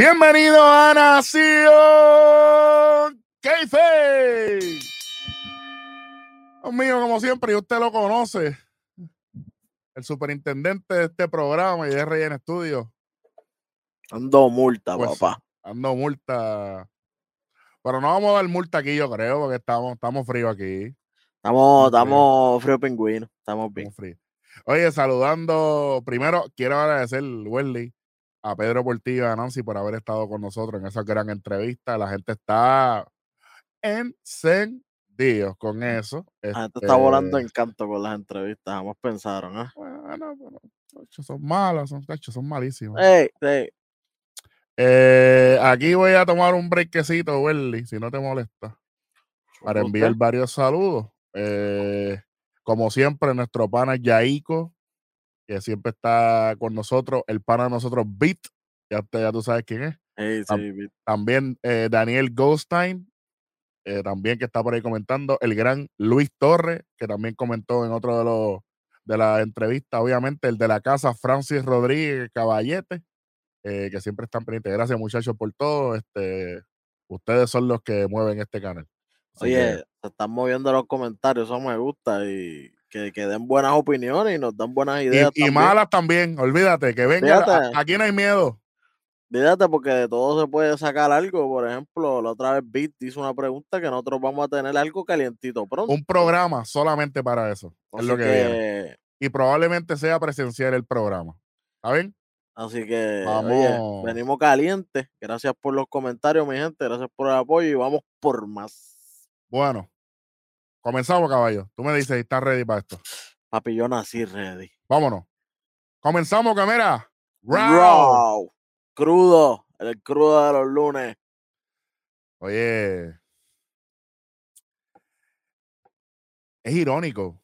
Bienvenido a Nación Keife. Dios mío, como siempre, y usted lo conoce. El superintendente de este programa y de RN Studio. Ando multa, Pues, papá. Ando multa. Pero no vamos a dar multa aquí, yo creo, porque estamos, estamos fríos aquí. Estamos, estamos frío pingüino. Estamos bien. Estamos fríos. Oye, saludando. Primero, quiero agradecer, Welly, a Pedro Portillo y a Nancy por haber estado con nosotros en esa gran entrevista. La gente está encendidos con eso. La gente está volando Este, en canto con las entrevistas. Jamás pensaron, ¿eh? Bueno, bueno, son malas, son, son malísimas. Ey, ey, Eh, aquí voy a tomar un breakcito, Welly, si no te molesta, para enviar varios saludos. Eh, como siempre, nuestro pana Yaico, que siempre está con nosotros, el pana de nosotros, Beat, ya, te- ya tú sabes quién es. Sí, También eh, Daniel Goldstein, eh, también que está por ahí comentando. El gran Luis Torres, que también comentó en otro de los de la entrevista, obviamente, el de la casa, Francis Rodríguez Caballete, eh, que siempre están pendientes. Gracias, muchachos, por todo. Este, ustedes son los que mueven este canal. Así que, Oye, se están moviendo los comentarios. Eso me gusta. Y que, que den buenas opiniones y nos dan buenas ideas. y malas también, olvídate, que venga. Fíjate. aquí no hay miedo. Fíjate, porque de todo se puede sacar algo. Por ejemplo, la otra vez Beat hizo una pregunta que nosotros vamos a tener algo calientito pronto. Un programa solamente para eso. Es lo que, viene. que, Y probablemente sea presencial el programa. ¿Saben? así que, oye, venimos calientes. Gracias por los comentarios, mi gente. Gracias por el apoyo y vamos por más. Bueno, comenzamos, caballo. Tú me dices si estás ready para esto. Papi, yo nací ready. Vámonos. Comenzamos, cámara. Round. Raw. Crudo. El crudo de los lunes. Oye. Es irónico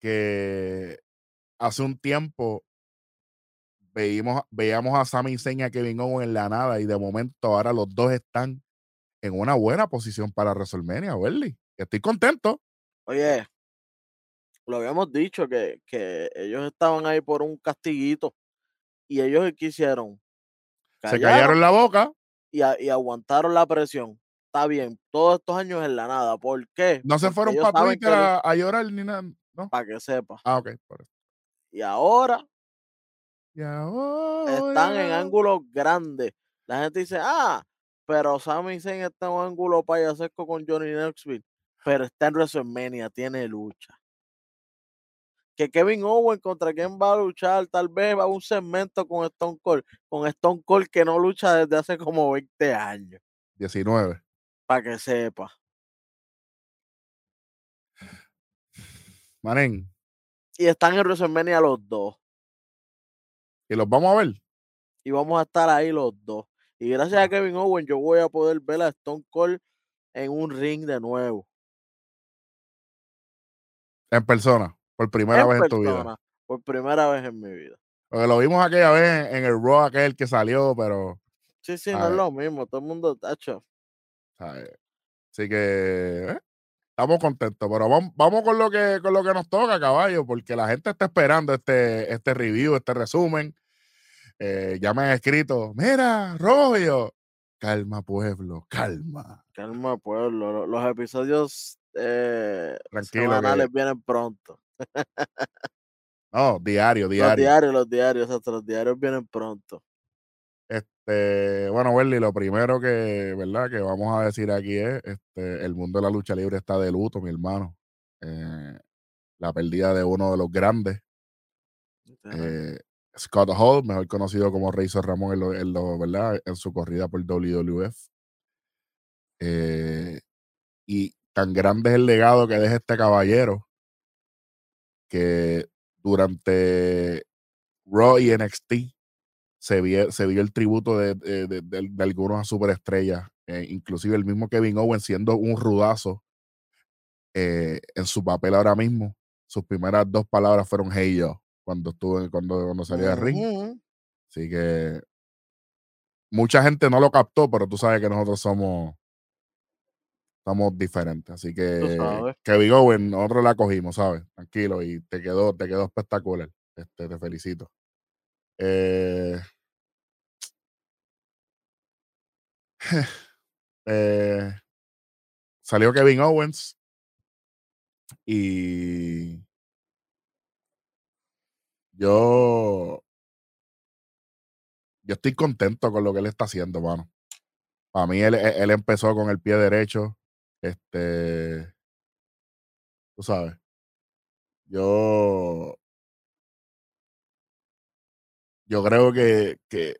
que hace un tiempo veíamos, veíamos a Sami Zayn y a Kevin Owens en la nada y de momento ahora los dos están en una buena posición para WrestleMania, Welly. Estoy contento. Oye, lo habíamos dicho que, que ellos estaban ahí por un castiguito y ellos qué hicieron. Se callaron la boca. y, a- y aguantaron la presión. Está bien, todos estos años en la nada. ¿Por qué? No se fueron para Twitter a, a llorar ni nada. ¿no? Para que sepa. Ah, ok. Y ahora Y están en ahora- ángulos grandes. La gente dice, ah, pero Sami Zayn está en un ángulo payasesco con Johnny Knoxville. Pero está en WrestleMania, tiene lucha. Que Kevin Owens contra quién va a luchar, tal vez va a un segmento con Stone Cold. Con Stone Cold que no lucha desde hace como 20 años. 19. Para que sepa. Manen. Y están en WrestleMania los dos. Y los vamos a ver. y vamos a estar ahí los dos. Y gracias a Kevin Owens, yo voy a poder ver a Stone Cold en un ring de nuevo. En persona. Por primera en vez en tu vida. Por primera vez en mi vida. Porque lo vimos aquella vez en el Raw aquel que salió, pero. Sí, sí, no es lo mismo. Todo el mundo está hecho. ¿sabes? Así que. eh, estamos contentos. Pero vamos, vamos con lo que con lo que nos toca, caballo, porque la gente está esperando este, este review, este resumen. Eh, ya me han escrito, mira, Rollo. Calma, pueblo, calma. Calma, pueblo. lo- Los episodios eh, semanales que- vienen pronto. no, diario, Los diario. diarios, los diarios, hasta los diarios vienen pronto. Este, bueno, Welly, lo primero que, ¿verdad? Que vamos a decir aquí es, este, el mundo de la lucha libre está de luto, mi hermano. Eh, la pérdida de uno de los grandes, eh, Scott Hall, mejor conocido como Razor Ramón en, lo, ¿verdad? en su corrida por WWF. Eh, y tan grande es el legado que deja este caballero que durante Raw y NXT se vio, el tributo de, de, de- de- de algunas superestrellas, eh, inclusive el mismo Kevin Owens siendo un rudazo eh, en su papel ahora mismo. Sus primeras dos palabras fueron Hey yo cuando estuvo en- cuando, cuando salió del ring. Así que mucha gente no lo captó, pero tú sabes que nosotros somos somos diferentes. Así que. Kevin Owen, nosotros la cogimos, ¿sabes? Tranquilo, y te quedó, te quedó espectacular. Este, te felicito. Eh, Eh, salió Kevin Owens y yo yo estoy contento con lo que él está haciendo, mano. Para mí, él, él empezó con el pie derecho. Este. Tú sabes. Yo. Yo creo que, que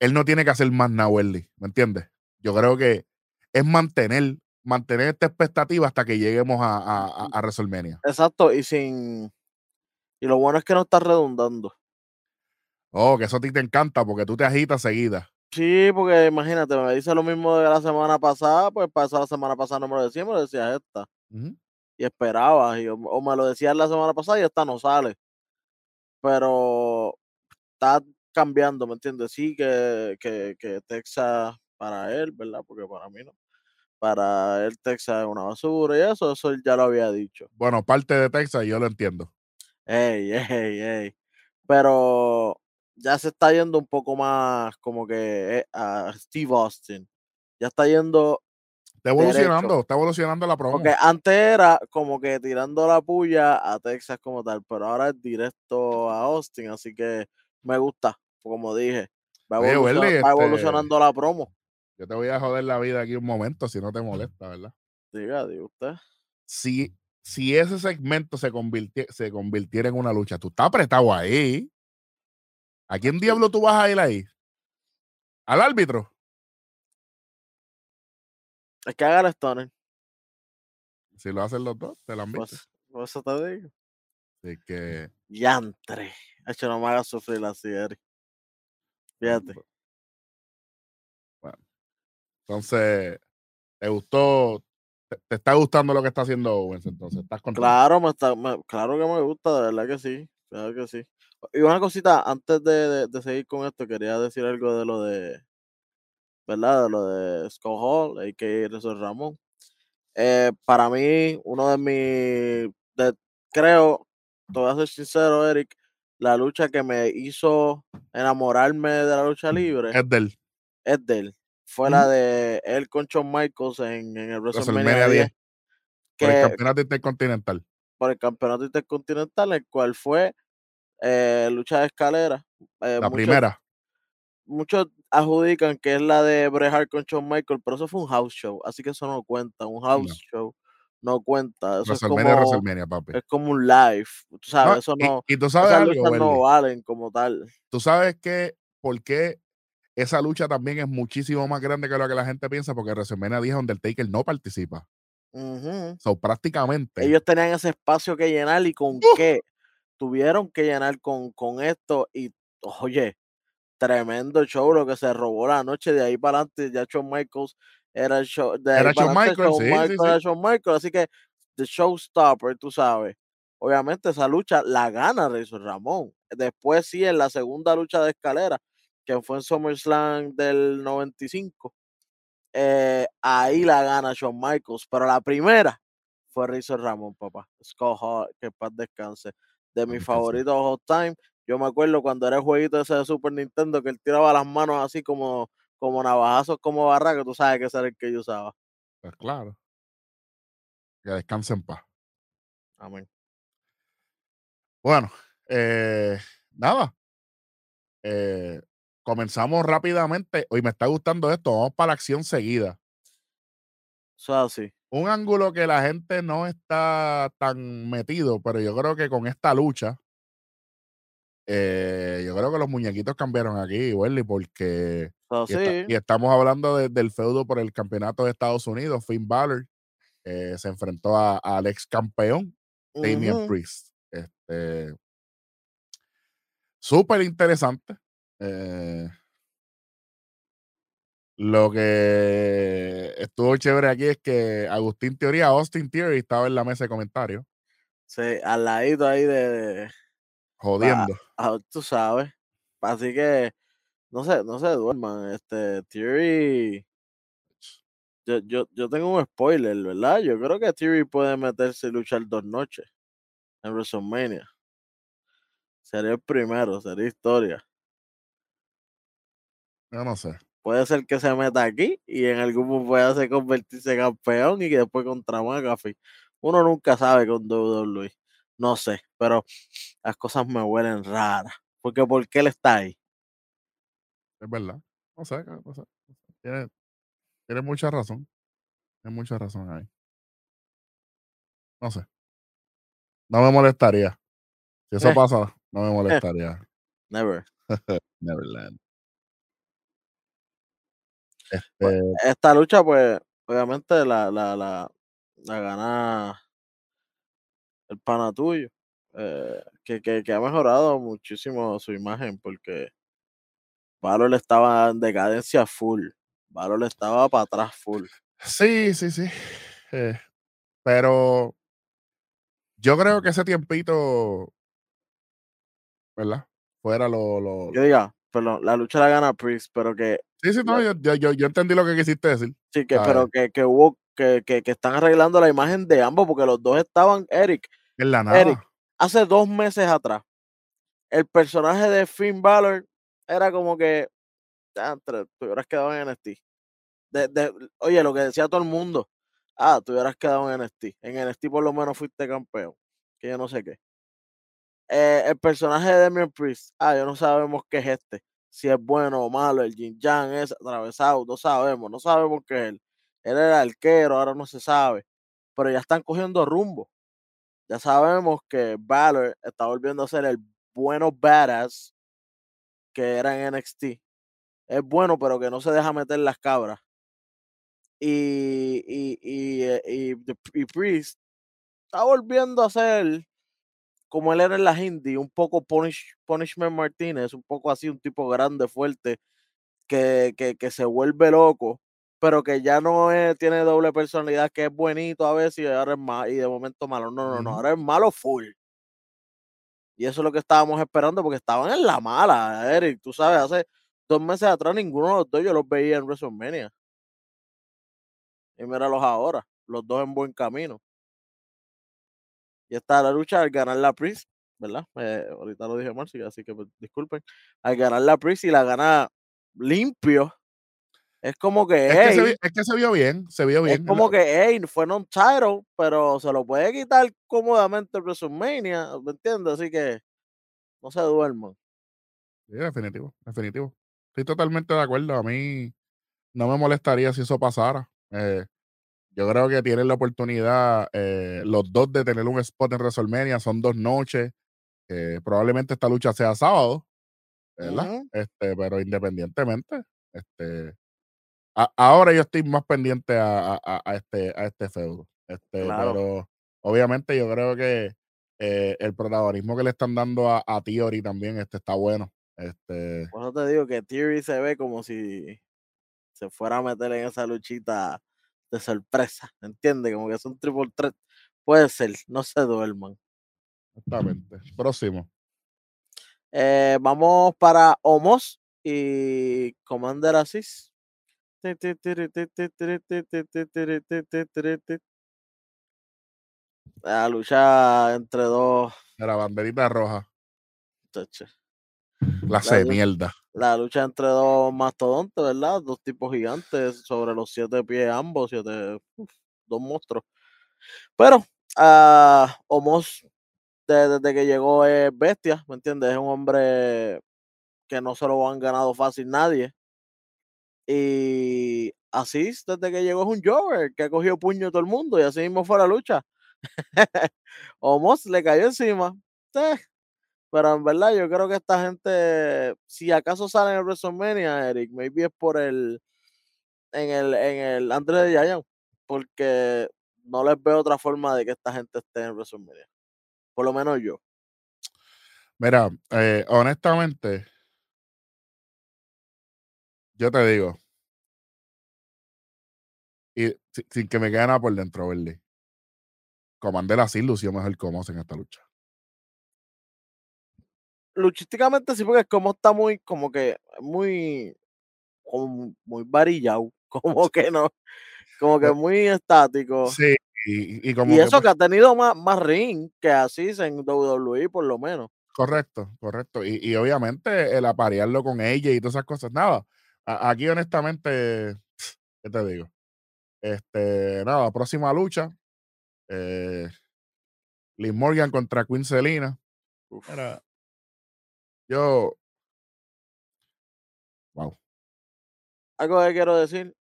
él no tiene que hacer más nada, Welly, ¿me entiendes? Yo creo que es mantener, mantener esta expectativa hasta que lleguemos a, a, a WrestleMania. Exacto, y sin. Y lo bueno es que no está redundando. Oh, que eso a ti te encanta porque tú te agitas seguida. Sí, porque imagínate, me dice lo mismo de la semana pasada, pues pasó la semana pasada no me lo decía, me lo decía esta. Y esperaba, y, o, me lo decía la semana pasada y esta no sale. Pero está cambiando, ¿me entiendes? Sí, que, que, que Texas para él, ¿verdad? Porque para mí no. Para él Texas es una basura y eso, eso ya lo había dicho. Bueno, parte de Texas yo lo entiendo. Ey, ey, ey. Pero ya se está yendo un poco más como que eh, a Steve Austin. Ya está yendo. Está evolucionando, está evolucionando la promo. Porque antes era como que tirando la puya a Texas como tal, pero ahora es directo a Austin, así que me gusta, como dije. Va, este evolucionando la promo. Yo te voy a joder la vida aquí un momento si no te molesta, ¿verdad? Diga, diga usted. Si, si ese segmento se, se convirtiera en una lucha, tú estás apretado ahí. ¿A quién diablo tú vas a ir ahí? ¿Al árbitro? Es que haga el Stoner. Si lo hacen los dos, te la han visto. Pues, pues eso te digo. Así que. Yantre. Hecho, no me hagas sufrir la serie. Fíjate. Entonces, ¿te gustó? Te, está gustando lo que está haciendo Owens? Entonces, ¿estás contento? Claro, me está, claro que me gusta, de verdad que sí. Claro que sí. Y una cosita, antes de, de, seguir con esto, quería decir algo de lo de, ¿verdad? De lo de Scott Hall, a.k.a. Jesús Ramón. Eh, para mí, uno de mis, de, creo, te voy a ser sincero, Eric, la lucha que me hizo enamorarme de la lucha libre. Es de él. Es de Fue la de él con Shawn Michaels en, en el WrestleMania 10. por el campeonato intercontinental. Por el campeonato intercontinental, el cual fue eh, lucha de escalera. Eh, la primera. Muchos adjudican que es la de Bret Hart con Shawn Michael, pero eso fue un house show, así que eso no cuenta. Un house show no cuenta. Eso es como, papi. es como un live. Tú sabes, eso no. Y, tú sabes algo, no valen como tal. Tú sabes que, ¿por qué esa lucha también es muchísimo más grande que lo que la gente piensa? Porque WrestleMania 10 Undertaker no participa. So, prácticamente. Ellos tenían ese espacio que llenar y con qué tuvieron que llenar con, con esto y, oye, tremendo show lo que se robó la noche de ahí para adelante. Ya Shawn Michaels era el show. De era Shawn Michaels, sí, Era Shawn Michaels, así que The Showstopper, tú sabes. Obviamente esa lucha la gana Razor Ramón. Después sí, en la segunda lucha de escalera, que fue en SummerSlam del 95, eh, ahí la gana Shawn Michaels. Pero la primera fue Razor Ramón, papá. Scott Hall, que paz descanse de mis favoritos Hot Time. Yo me acuerdo cuando era el jueguito ese de Super Nintendo que él tiraba las manos así como, como navajazos, como barra, que tú sabes que ese era el que yo usaba. Pues claro. Que descanse en paz. Amén. Bueno, eh, nada. Eh, comenzamos rápidamente. Hoy me está gustando esto. Vamos para la acción seguida. Eso así un ángulo que la gente no está tan metido, pero yo creo que con esta lucha, eh, yo creo que los muñequitos cambiaron aquí, Welly, porque oh, y, estamos hablando del feudo por el campeonato de Estados Unidos. Finn Balor eh, se enfrentó al ex campeón, Damian Priest. Este, Súper interesante. Eh, lo que estuvo chévere aquí es que Agustín Teoría, Austin Theory, estaba en la mesa de comentarios. Sí, al ladito ahí de. Jodiendo. tú sabes. Así que no sé, no se duerman. Este, Theory. Yo, yo, yo tengo un spoiler, ¿verdad? Yo creo que Theory puede meterse y luchar dos noches en WrestleMania. Sería el primero, sería historia. Yo no sé. Puede ser que se meta aquí y en el grupo pueda convertirse en campeón y que después contra McAfee. Uno nunca sabe con WWE. No sé, pero las cosas me huelen raras. Porque ¿por qué él está ahí? Es verdad. No sé, no sé. Tiene, tiene mucha razón. Tiene mucha razón ahí. No sé. No me molestaría. Si eso Eh. pasa, no me molestaría. Never. Neverland. Pues, Este, esta lucha, pues, obviamente la, la, la, la gana el pana tuyo. eh, que, que, que ha mejorado muchísimo su imagen porque Valor estaba en decadencia full. Valor estaba para atrás full. sí, sí, sí. Eh, pero yo creo que ese tiempito, ¿verdad? Fuera lo. lo Yo diga, perdón, la lucha la gana Priest, pero que sí, sí, no, yo, yo, yo, entendí lo que quisiste decir. sí, que, pero que, que hubo, que, que, que están arreglando la imagen de ambos, porque los dos estaban, Eric, En la nada. Eric, hace dos meses atrás, el personaje de Finn Balor era como que, entre, te hubieras quedado en NXT. De, de, oye, lo que decía todo el mundo, ah, te hubieras quedado en NXT. En NXT por lo menos fuiste campeón, que yo no sé qué. Eh, el personaje de Damian Priest, ah, yo no sabemos qué es este, si es bueno o malo, el Jin Yang es atravesado, no sabemos, no sabemos qué él. Él era arquero, ahora no se sabe, pero ya están cogiendo rumbo. Ya sabemos que Balor está volviendo a ser el bueno badass que era en NXT. Es bueno, pero que no se deja meter las cabras. Y, y, y, eh, y, y Priest está volviendo a ser como él era en las indies, un poco punish, Punishment Martínez, un poco así, un tipo grande, fuerte, que, que, que se vuelve loco, pero que ya no es, tiene doble personalidad, que es buenito a veces y ahora es malo, y de momento malo. No, no, no, ahora es malo full. Y eso es lo que estábamos esperando, porque estaban en la mala, Eric. Tú sabes, hace dos meses atrás ninguno de los dos yo los veía en WrestleMania. Y míralos ahora, los dos en buen camino. Y está la lucha al ganar la Priest, ¿verdad? Eh, ahorita lo dije mal, sí, así que pues, disculpen. Al ganar la Priest y la gana limpio, es como que, Es que, se, es que se vio bien, se vio es bien. como que, hey, fue non-title, pero se lo puede quitar cómodamente en WrestleMania, ¿me entiendes? Así que no se duerman. Sí, definitivo, definitivo. Estoy totalmente de acuerdo. A mí no me molestaría si eso pasara. Eh, yo creo que tienen la oportunidad eh, los dos de tener un spot en WrestleMania. Son dos noches. eh, probablemente esta lucha sea sábado, ¿verdad? Este, pero independientemente, este, a- ahora yo estoy más pendiente a, a- este, a este feudo. Este, Claro. pero obviamente yo creo que eh, el protagonismo que le están dando a, a Theory también este, está bueno. Este, Por eso te digo que Theory se ve como si se fuera a meter en esa luchita de sorpresa, ¿entiendes? Como que es un triple threat. Puede ser, no se duerman. exactamente. Próximo. Eh, vamos para Homos y Commander Asís. La lucha entre dos. De la banderita roja. chacho, Clase La de mierda. La lucha entre dos mastodontes, ¿verdad? Dos tipos gigantes sobre los siete pies ambos, siete, uf, dos monstruos. Pero Homos, de- desde que llegó es bestia, ¿me entiendes? Es un hombre que no se lo han ganado fácil nadie. Y así, desde que llegó es un Jover que ha cogido puño a todo el mundo y así mismo fue la lucha. Omos le cayó encima. eh, Pero en verdad yo creo que esta gente, si acaso sale en el WrestleMania, Eric, maybe es por el, en el, en el Andre de Giant, porque no les veo otra forma de que esta gente esté en WrestleMania. Por lo menos yo. Mira, eh, honestamente, yo te digo, y si- sin que me quede nada por dentro, ¿verdad? Comandela sí lució mejor como en esta lucha. Luchísticamente sí, porque como está muy, como que, muy, como muy varillado, como que no, como que Eh, muy estático. Sí, y, y como Y que, eso pues, que ha tenido más, más ring que así en WWE por lo menos. correcto, correcto. Y, y obviamente el aparearlo con ella y todas esas cosas, nada. a- aquí honestamente, ¿qué te digo? Este, nada, próxima lucha. Eh, Liz Morgan contra Queen Selina. Uf. Yo. Wow. Algo que quiero decir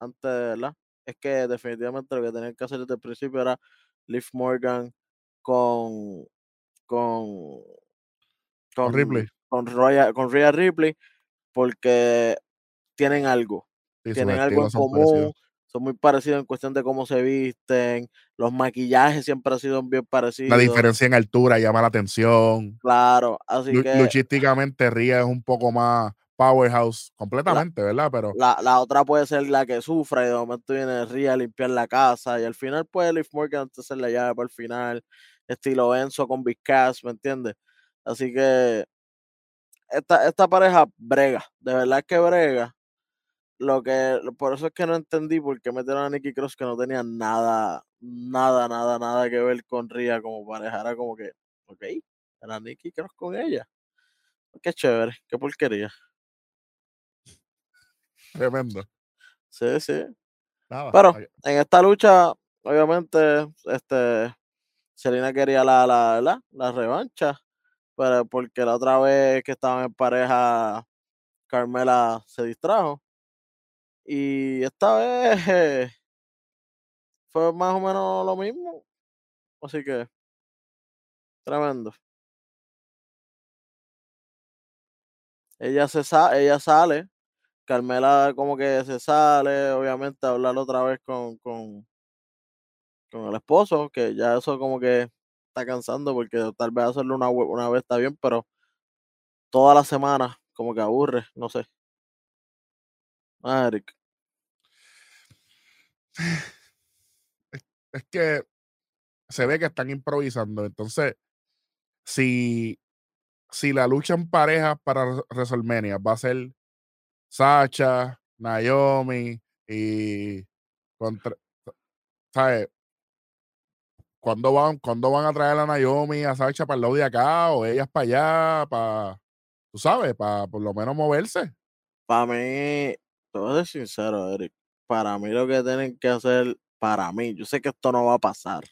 antes, ¿verdad? Es que definitivamente lo que tenían que hacer desde el principio era Liv Morgan con con Con Ripley. con Roya- con Rhea Ripley porque tienen algo, Sí, tienen algo en común, parecidos. Son muy parecidos en cuestión de cómo se visten, los maquillajes siempre han sido bien parecidos. La diferencia en altura llama la atención. Claro, así que Luchísticamente, Ria es un poco más powerhouse completamente, ¿verdad? Pero la, la otra puede ser la que sufra y de momento viene Rhea a limpiar la casa y al final puede Liv Morgan entonces la llave para el final, estilo Enzo con Big Cass, ¿me entiendes? Así que esta, esta pareja brega, de verdad que brega. Lo que, por eso es que no entendí por qué metieron a Nikki Cross que no tenía nada, nada, nada, nada que ver con Rhea como pareja. Era como que, ok, era Nikki Cross con ella. Qué chévere, qué porquería. tremendo. Sí, sí. Nada. Pero en esta lucha, obviamente, este, Selena quería la, la, la, la revancha, pero porque la otra vez que estaban en pareja, Carmela se distrajo. Y esta vez fue más o menos lo mismo. Así que, tremendo. Ella se sa- ella sale, Carmela como que se sale, obviamente, a hablar otra vez con, con, con el esposo, que ya eso como que está cansando porque tal vez hacerlo una, una vez está bien, pero toda la semana como que aburre, no sé. Ah, Es que se ve que están improvisando. Entonces, si, si la lucha en pareja para Re- WrestleMania va a ser Sacha, Naomi y contra, ¿sabes? ¿Cuándo van, ¿Cuándo van a traer a Naomi a Sacha para el lado de acá o ellas para allá? Para, tú sabes, para por lo menos moverse. Para mí, te voy sincero, Eric. Para mí lo que tienen que hacer, para mí, yo sé que esto no va a pasar,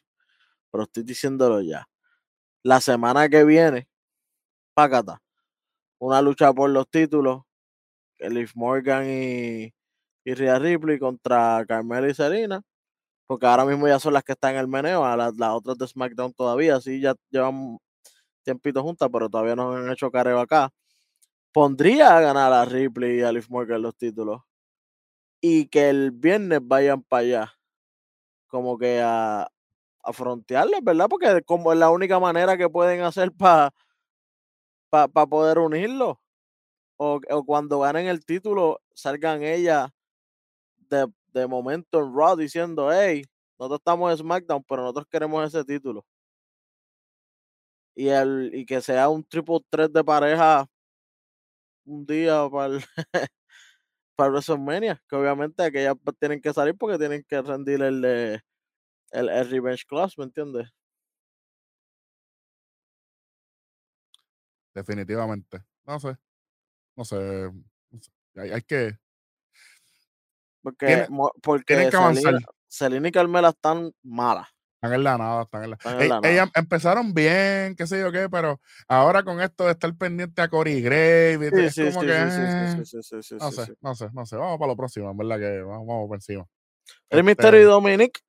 pero estoy diciéndolo ya. La semana que viene, pácata, una lucha por los títulos, que Liv Morgan y, y Rhea Ripley contra Carmela y Serena, porque ahora mismo ya son las que están en el meneo, a las, las otras de SmackDown todavía, sí, ya llevan tiempito juntas, pero todavía no han hecho careo acá. Pondría a ganar a Ripley y a Liv Morgan los títulos y que el viernes vayan para allá, como que a, a frontearles, ¿verdad? Porque como es la única manera que pueden hacer para pa, pa poder unirlo. O, o cuando ganen el título, salgan ellas de, de momento en Raw diciendo, hey, nosotros estamos en SmackDown, pero nosotros queremos ese título. Y, el, y que sea un triple threat de pareja un día para el, para WrestleMania, que obviamente aquellas pues tienen que salir porque tienen que rendir el, de- el, el Revenge Class, ¿me entiendes? Definitivamente. No sé. No sé. no sé. Hay, hay que. Porque, Tiene- mo- porque tienen que avanzar. Selena, Selena y Carmela están malas. Están en la nada, están en la. Están en la nada. ellas empezaron bien, qué sé yo qué, pero ahora con esto de estar pendiente a Corey Grave, Sí, es sí, como sí, que. sí, sí, sí, sí, sí, sí, no sé, no sé, no sé. Vamos para lo próximo, en verdad que vamos, vamos por encima. Rey Este, Mysterio y Dominic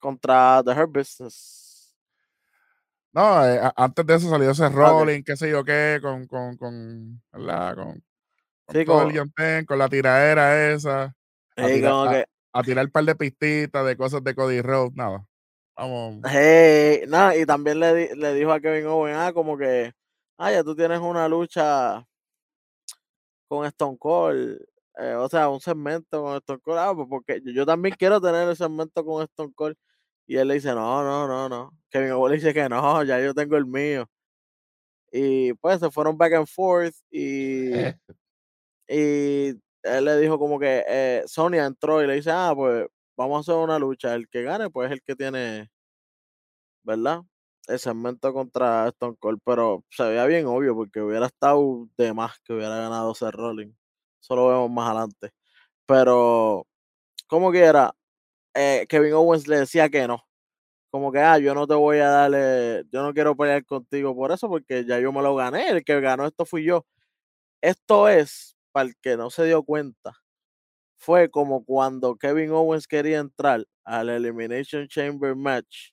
contra The Hurt Business. No, eh, antes de eso salió ese Ah, rolling, qué sé yo qué, con, con, con, ¿verdad? Con, con Sí, todo como- el con la tiradera esa, a tirar, a, que, a tirar un par de pistitas de cosas de Cody Rhodes, nada. Vamos, hey, nada, y también le, le dijo a Kevin Owen, ah, como que, ah, ya tú tienes una lucha con Stone Cold, eh, o sea, un segmento con Stone Cold, ah, pues porque yo, yo también quiero tener el segmento con Stone Cold. Y él le dice, no, no, no, no. Kevin Owen le dice que no, ya yo tengo el mío. Y pues se fueron back and forth y, y él le dijo como que eh, Sonia entró y le dice, ah, pues vamos a hacer una lucha. El que gane, pues es el que tiene, ¿verdad? El segmento contra Stone Cold, pero se veía bien obvio porque hubiera estado de más que hubiera ganado Seth Rollins. Eso lo vemos más adelante. Pero, como quiera, eh, Kevin Owens le decía que no. Como que, ah, yo no te voy a darle, yo no quiero pelear contigo por eso, porque ya yo me lo gané. El que ganó esto fui yo. Esto es, para el que no se dio cuenta, fue como cuando Kevin Owens quería entrar al Elimination Chamber Match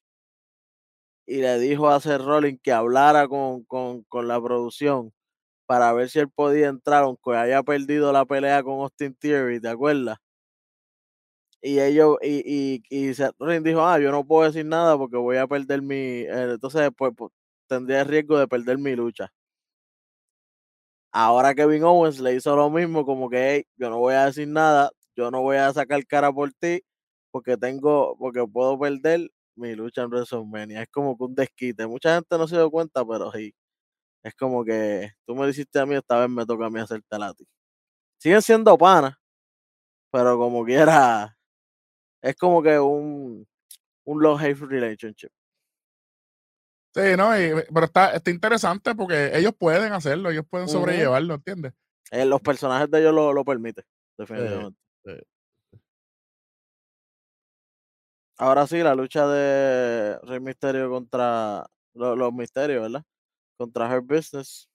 y le dijo a Seth Rollins que hablara con, con, con, la producción para ver si él podía entrar, aunque haya perdido la pelea con Austin Theory, ¿te acuerdas? Y ellos, y, y, y Seth Rollins dijo, ah, yo no puedo decir nada porque voy a perder mi, eh, entonces después pues, tendría el riesgo de perder mi lucha. Ahora Kevin Owens le hizo lo mismo, como que hey, yo no voy a decir nada, yo no voy a sacar cara por ti, porque tengo, porque puedo perder mi lucha en WrestleMania. Es como que un desquite. Mucha gente no se dio cuenta, pero sí. Es como que tú me lo hiciste a mí, esta vez me toca a mí hacerte a ti. Siguen siendo panas, pero como quiera, es como que un, un love-hate relationship. Sí, no, pero está, está interesante porque ellos pueden hacerlo, ellos pueden sobrellevarlo, ¿entiendes? Eh, los personajes de ellos lo, lo permiten, definitivamente. Ahora sí, la lucha de Rey Misterio contra los, Misterios, ¿verdad? Contra Her Business.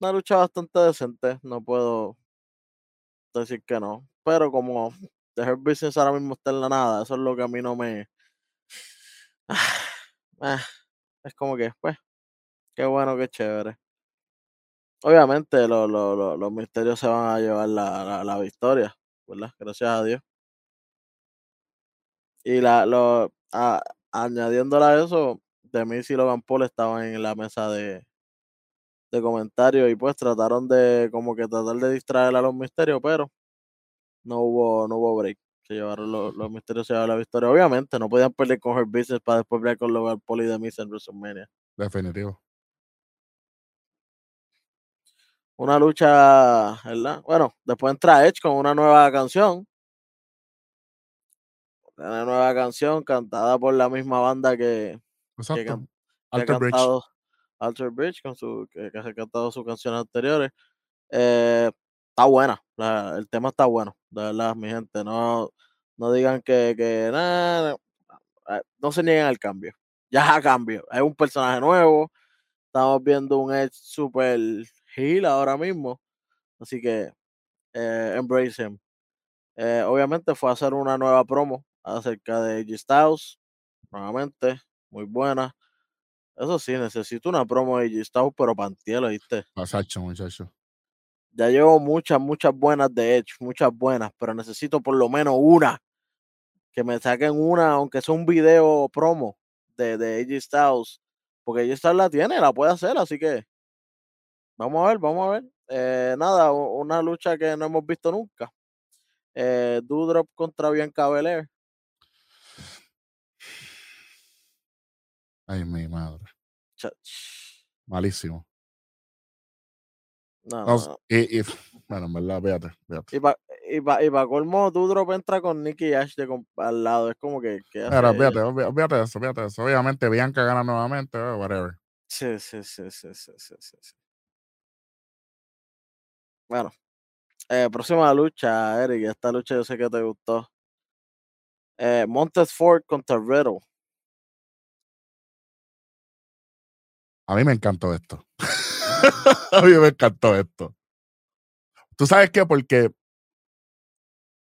Una lucha bastante decente, no puedo decir que no. Pero como The Her Business ahora mismo está en la nada, eso es lo que a mí no me. Ah, es como que, pues, qué bueno, qué chévere. Obviamente los misterios se van a llevar la, la victoria, ¿verdad? Gracias a Dios. Y la, lo, a, añadiéndola a eso, Demis y Logan Paul estaban en la mesa de, de comentarios y pues trataron de como que tratar de distraer a los misterios, pero no hubo, no hubo break. Se llevaron los, los misterios, llevaron la victoria. Obviamente, no podían perder con Her Business para después pelear con Logan Paul y Demis en WrestleMania. Definitivo. Una lucha, ¿verdad? Bueno, después entra Edge con una nueva canción una nueva canción cantada por la misma banda que, Exacto. Alter Bridge. Alter Bridge con su, que, ha cantado sus canciones anteriores. Eh, está buena, el tema está bueno, de verdad, mi gente. No, no digan que, que nada, eh, no se nieguen al cambio. Ya a cambio. Es un personaje nuevo. Estamos viendo un Edge super heel ahora mismo. Así que eh, embrace him. obviamente fue a hacer una nueva promo acerca de G Styles. Nuevamente, muy buena. Eso sí, necesito una promo de G Styles, pero pantielo, ¿viste? Muchacho, muchacho. Ya llevo muchas, muchas buenas de Edge, muchas buenas, pero necesito por lo menos una. Que me saquen una, aunque sea un video promo de, de AJ Styles. Porque AJ Styles la tiene, la puede hacer, así que vamos a ver, vamos a ver. Eh, nada, una lucha que no hemos visto nunca. Eh, Doudrop contra Bianca Belair. Ay, mi madre. Malísimo. No, no, Y, y, bueno, en verdad, véate, véate. Y para y pa, y pa colmo, Dudrop entra con Nicky Ash de, al lado. Es como que. que Pero eso, véate eso. Obviamente, Bianca gana nuevamente, whatever. Sí, sí, sí, sí, sí, sí, sí. Bueno, eh, próxima lucha, Eric. Esta lucha yo sé que te gustó. Eh, Montes Ford contra Riddle. A mí me encantó esto. a mí me encantó esto. ¿Tú sabes qué? Porque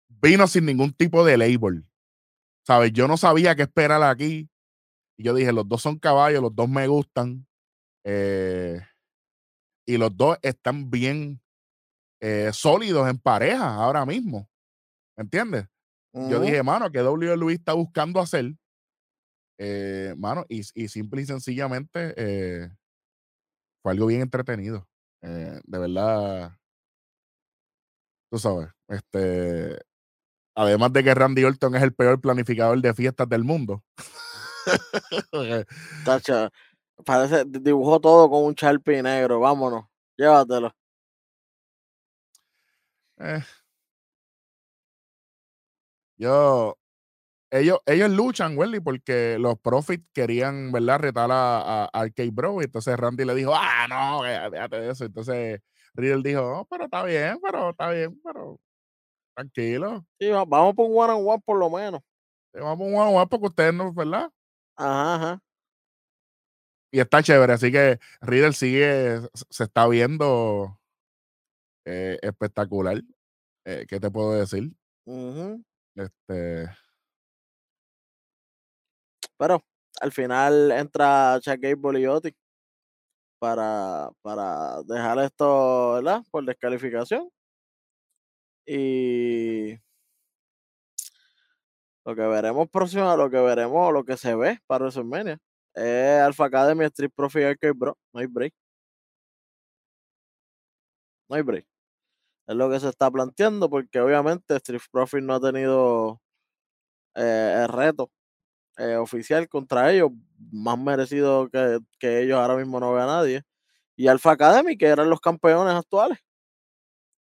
vino sin ningún tipo de label. ¿Sabes? Yo no sabía qué esperar aquí. Y yo dije, los dos son caballos, los dos me gustan. Eh, y los dos están bien eh, sólidos en pareja ahora mismo. ¿Me entiendes? Yo dije, mano, que WWE está buscando hacer eh, mano, y, y, simple y sencillamente fue algo bien entretenido. Eh, de verdad, tú sabes, este, además de que Randy Orton es el peor planificador de fiestas del mundo. Tacha, parece, dibujó todo con un Sharpie negro, vámonos, llévatelo. Eh. Yo, ellos, ellos luchan, Welly, porque los Profits querían, ¿verdad?, retar a, a Bro. Y entonces Randy le dijo, ah, no, déjate de eso. Entonces Riddle dijo, oh, pero está bien, pero está bien, pero tranquilo. Sí, va- vamos por un one on one por lo menos. Vamos a jugar porque ustedes no, ¿verdad? Ajá, ajá. Y está chévere, así que Riddle sigue, se está viendo eh, espectacular. Eh, ¿Qué te puedo decir? Este, Pero al final entra Chuck Gable para, para dejar esto, ¿verdad? Por descalificación. Y lo que veremos próximo, lo que veremos, lo que se ve para WrestleMania es Alpha Academy, Street Profit Arcade Bro. No hay break. No hay break. Es lo que se está planteando porque obviamente Street Profit no ha tenido eh, el reto eh, oficial contra ellos, más merecido que, que ellos ahora mismo no ve a nadie. Y Alpha Academy, que eran los campeones actuales.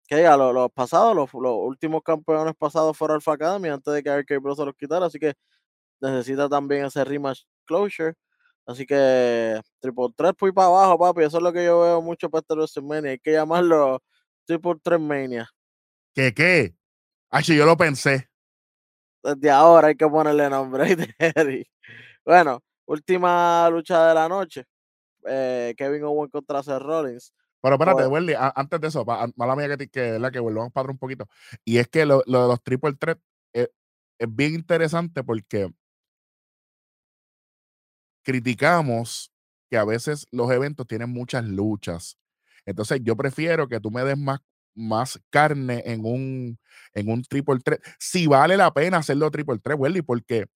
Que ya los, pasados, los, últimos campeones pasados fueron Alpha Academy antes de que Arcade Bro se los quitara. Así que necesita también ese rematch closure. Así que Triple 3 por para abajo, papi. Eso es lo que yo veo mucho para este WrestleMania. Hay que llamarlo Triple 3 Mania. ¿qué qué? Yo lo pensé. Desde ahora hay que ponerle nombre. ¿viste? bueno, última lucha de la noche. eh, Kevin Owens contra Seth Rollins. Pero espérate, Pues- Welly, a- antes de eso, pa- a- mala mía que, te- que, que volvamos para un poquito. Y es que lo, lo de los triple threat es, es bien interesante porque criticamos que a veces los eventos tienen muchas luchas. Entonces, yo prefiero que tú me des más, más carne en un, en un triple threat. Si vale la pena hacerlo triple threat, Welly, porque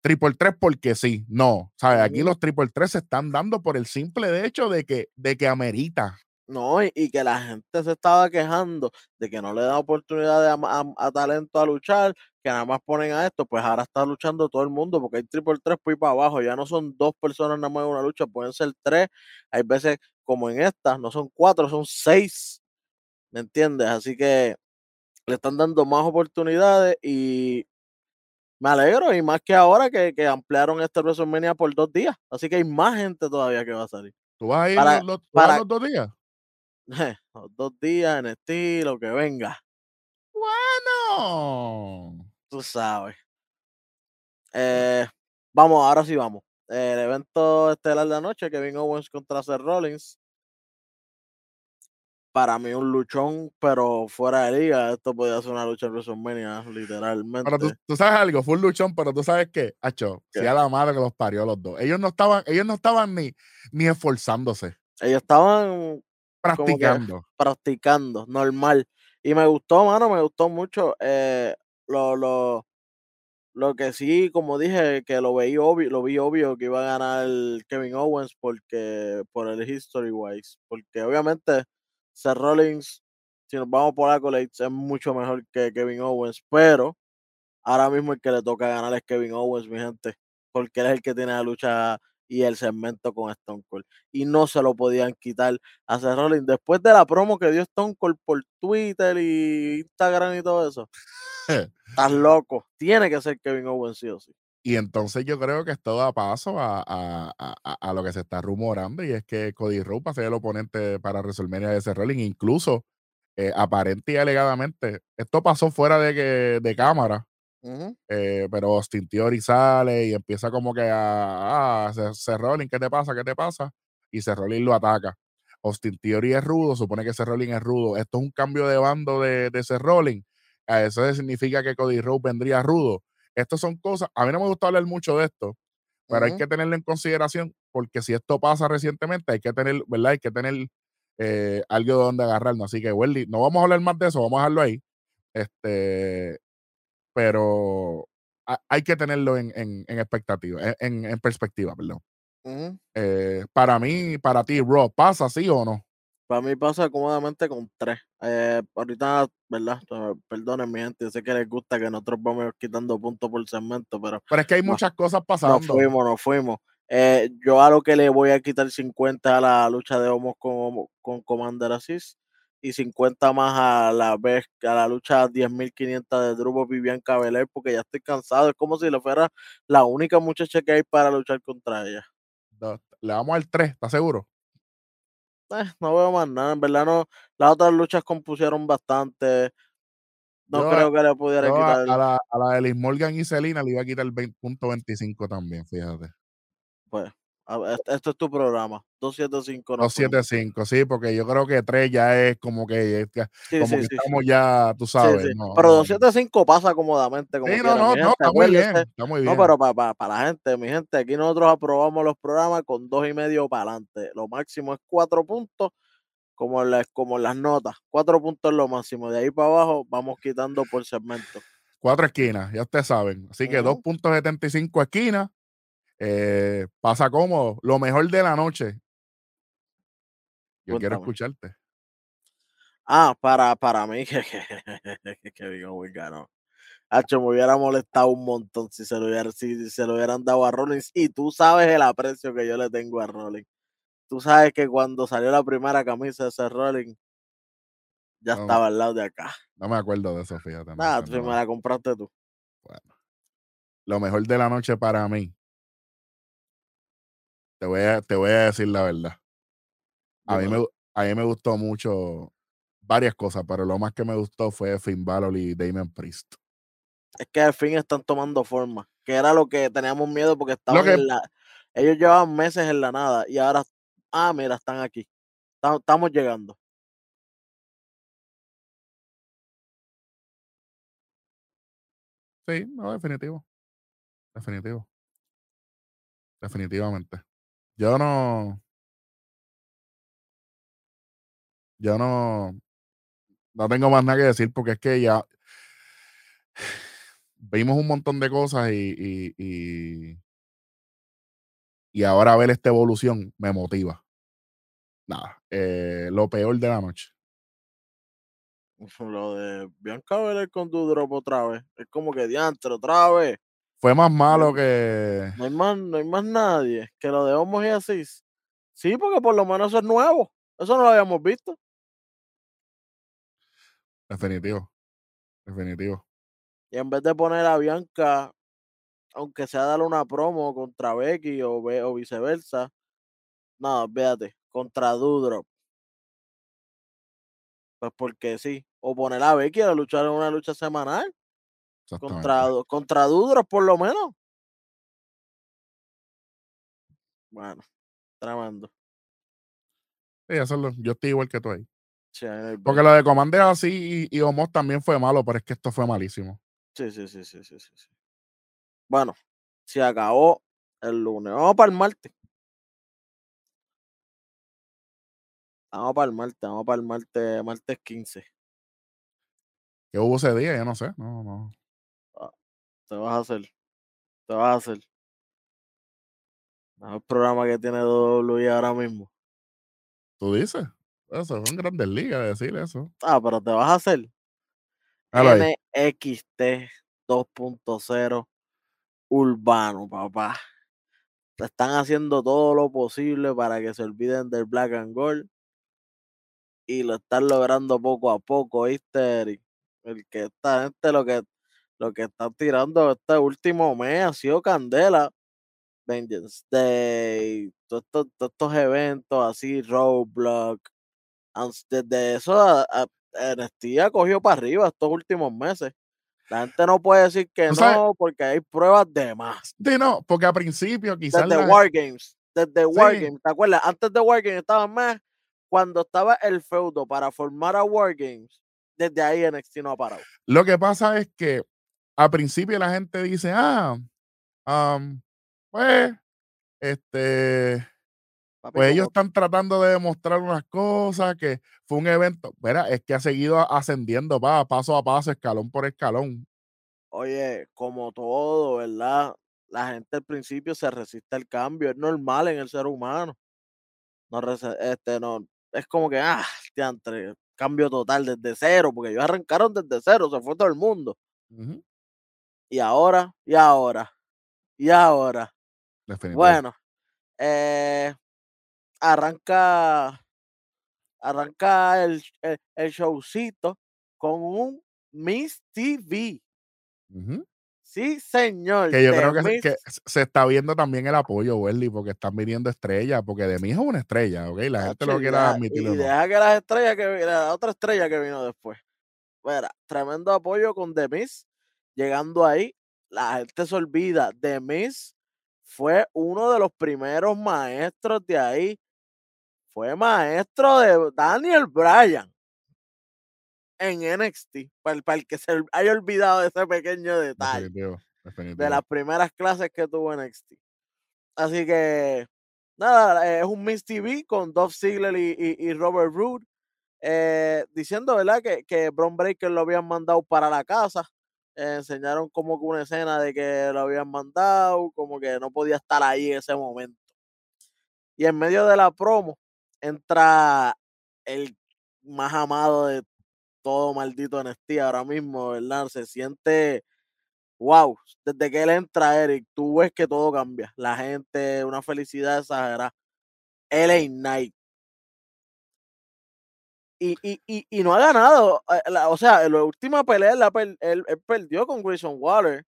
triple threat porque sí, no. ¿Sabes? Aquí los triple threat se están dando por el simple hecho de que, de que amerita. No, y, y que la gente se estaba quejando de que no le da oportunidad a, a- a talento a luchar, que nada más ponen a esto, pues ahora está luchando todo el mundo, porque hay triple tres por ahí para abajo, ya no son dos personas nada más en una lucha, pueden ser tres, hay veces como en esta, no son cuatro, son seis, ¿me entiendes? Así que le están dando más oportunidades y me alegro, y más que ahora que, que ampliaron esta WrestleMania por dos días, así que hay más gente todavía que va a salir. ¿Tú vas a ir Para- los, para- los dos días? Los dos días en estilo, que venga. Bueno. Tú sabes. Eh, vamos, ahora sí vamos. El evento estelar de la noche, Kevin Owens contra Seth Rollins. Para mí un luchón, pero fuera de liga. Esto podía ser una lucha en WrestleMania, literalmente. Pero tú, tú sabes algo, fue un luchón, pero tú sabes qué, Acho, ¿Qué? si a la madre que los parió los dos. Ellos no estaban, ellos no estaban ni, ni esforzándose, Ellos estaban que- practicando. practicando, normal. Y me gustó, mano, me gustó mucho. eh, lo, lo, lo que sí, como dije, que lo veí obvio, lo vi obvio que iba a ganar Kevin Owens porque por el history wise. Porque obviamente Seth Rollins, si nos vamos por accolades, es mucho mejor que Kevin Owens. Pero ahora mismo el que le toca ganar es Kevin Owens, mi gente. Porque él es el que tiene la lucha y el segmento con Stone Cold. Y no se lo podían quitar a Seth Rollins. Después de la promo que dio Stone Cold por Twitter y Instagram y todo eso. Estás loco. Tiene que ser Kevin Owens, sí o sí. Y entonces yo creo que esto da paso a, a- a- a- lo que se está rumorando y es que Cody Rhodes va a ser el oponente para WrestleMania ese Rollins. Incluso, eh, aparente y alegadamente, esto pasó fuera de, que, de cámara, eh, pero Austin Theory sale y empieza como que a, ah, Rollins, ¿qué te pasa? ¿Qué te pasa? Y Seth Rollins lo ataca. Austin Theory es rudo, supone que Seth Rollins es rudo. Esto es un cambio de bando de, de. A eso significa que Cody Rhodes vendría rudo. Estas son cosas, a mí no me gusta hablar mucho de esto, pero hay que tenerlo en consideración porque si esto pasa recientemente, hay que tener, ¿verdad? Hay que tener eh, algo de donde agarrarnos. Así que, Welly, no vamos a hablar más de eso, vamos a dejarlo ahí. Este, pero ha- hay que tenerlo en, en, en expectativa, en- en, en perspectiva, perdón. Eh, para mí, para ti, Raw, ¿pasa sí o no? Para mí pasa cómodamente con tres. Eh, ahorita, ¿verdad? Eh, Perdonen, mi gente. yo Sé que les gusta que nosotros vamos quitando puntos por segmento, pero Pero es que hay No, muchas cosas nos pasando. fuimos, nos fuimos. Eh, yo a lo que le voy a quitar 50 a la lucha de Homos con, con Commander Asís y 50 más a la vez a la lucha 10.500 de Drubo Vivian Belair porque ya estoy cansado. Es como si le fuera la única muchacha que hay para luchar contra ella. Le vamos al 3, ¿estás seguro? Eh, no veo más nada. En verdad, no. Las otras luchas compusieron bastante. No Yo, creo que le pudiera quitar. a la, a la de Liz Morgan y Selena le iba a quitar el 20.25 también, fíjate. Pues, ver, este, este es tu programa. 275 no fuimos. 275, sí, porque yo creo que 3 ya es como que, Sí, como sí, que sí, sí. estamos ya, tú sabes. no, Pero no. 275 pasa cómodamente. Como Sí, no, no, no, gente, está muy bien, está muy No, bien. pero para la gente, mi gente, aquí nosotros aprobamos los programas con dos y medio para adelante. Lo máximo es cuatro puntos, como en, las- como las notas. Cuatro puntos es lo máximo. De ahí para abajo vamos quitando por segmento. Cuatro esquinas, ya ustedes saben. Así que Ujú. 2.75 esquinas. Eh, pasa cómodo. Lo mejor de la noche. Yo quiero escucharte. Ah, para, para mí, que, que, que ganó. Hacho, me hubiera molestado un montón si se lo hubiera, si se lo hubieran dado a Rollins. Y tú sabes el aprecio que yo le tengo a Rollins. Tú sabes que cuando salió la primera camisa de ese Rollins, ya No, estaba al lado de acá. no me acuerdo de eso, fíjate. no Nada, no. me la compraste tú. Bueno. Lo mejor de la noche para mí. Te voy a, te voy a decir la verdad. A mí, me, a mí me gustó mucho varias cosas, pero lo más que me gustó fue Finn Balor y Damon Priest. Es que al fin están tomando forma. Que era lo que teníamos miedo porque estaban que, en la. Ellos llevaban meses en la nada y ahora. Ah, mira, están aquí. Estamos, estamos llegando. sí, no, definitivo. Definitivo. Definitivamente. Yo no. Yo no. No tengo más nada que decir porque es que ya vimos un montón de cosas y, y, y, y ahora ver esta evolución me motiva. Nada, eh, lo peor de la noche. Lo de Bianca Belair con Dudrop otra vez. Es como que diantre otra vez. Fue más malo que. no hay más, no hay más nadie. Que lo de Homos y así. Sí, porque por lo menos eso es nuevo. Eso no lo habíamos visto. Definitivo. Definitivo. Y en vez de poner a Bianca, aunque sea darle una promo contra Becky o, o viceversa, no, véate, contra Dudrop. Pues porque sí. O poner a Becky a luchar en una lucha semanal. Contra, contra Dudrop, por lo menos. Bueno, tremendo. Sí, eso es lo- yo estoy igual que tú ahí. Porque lo de Commander así y, y Omos también fue malo, pero es que esto fue malísimo. Sí, sí, sí, sí, sí, sí, sí. Bueno, se acabó el lunes. Vamos para el martes. Vamos para el martes, vamos para el martes, martes 15. ¿Qué hubo ese día? Yo no sé. No, no. Te vas a hacer, te vas a hacer. Mejor programa que tiene WWE ahora mismo. Tú dices. Eso, son grandes ligas de decir eso. Ah, pero te vas a hacer. Ahí. NXT 2.0 urbano, papá. Están haciendo todo lo posible para que se olviden del Black and Gold. Y lo están logrando poco a poco, ¿viste, Eric? El que esta gente lo que, lo que está tirando este último mes ha sido candela. Vengeance Day, todos estos, eventos así, Roadblock. Desde eso, a, a- NXT ha cogido para arriba estos últimos meses. La gente no puede decir que sabes- no, porque hay pruebas de más. Sí, no, porque a principio quizás Desde la- Wargames, desde Wargames, Sí. ¿te acuerdas? Antes de Wargames estaban más cuando estaba el feudo para formar a Wargames. Desde ahí NXT no ha parado. lo que pasa es que a principio la gente dice, ah, am, pues, este, pues ellos están tratando de demostrar unas cosas, que fue un evento, Mira, es que ha seguido ascendiendo pa, paso a paso, escalón por escalón. Oye, como todo, ¿verdad? La gente al principio se resiste al cambio, es normal en el ser humano. No, este, no, es como que, ah, diantre, cambio total desde cero, porque ellos arrancaron desde cero, se fue todo el mundo. Y ahora, y ahora, y ahora. Bueno, eh, arranca, arranca el, el, el showcito con un Miss TV. Ujú, Sí, señor. Que yo creo que, se- Miz. que se está viendo también el apoyo, Welly, porque están viniendo estrellas, porque de mí es una estrella, ¿ok? La gente lo deja- admitirlo Y deja que las estrellas que la otra estrella que vino después. Mira, tremendo apoyo con The Miz. Llegando ahí, la gente se olvida. The Miz fue uno de los primeros maestros de ahí. Fue maestro de Daniel Bryan en NXT. Para el, para el que se haya olvidado de ese pequeño detalle Definitivo, de las primeras clases que tuvo NXT. Así que, nada, eh, es un Miss TV con Dolph Ziggler y, y- y Robert Roode. eh, diciendo, ¿verdad? Que, que Bron Breaker lo habían mandado para la casa. Enseñaron como que una escena de que lo habían mandado, como que no podía estar ahí en ese momento. Y en medio de la promo entra el más amado de todo maldito NXT ahora mismo, ¿verdad? Se siente wow, desde que él entra, Eric, tú ves que todo cambia. La gente, una felicidad exagerada. LA Knight. Y, y, y, y no ha ganado. eh, o sea, en la última pelea él, perdió con Grayson Waller.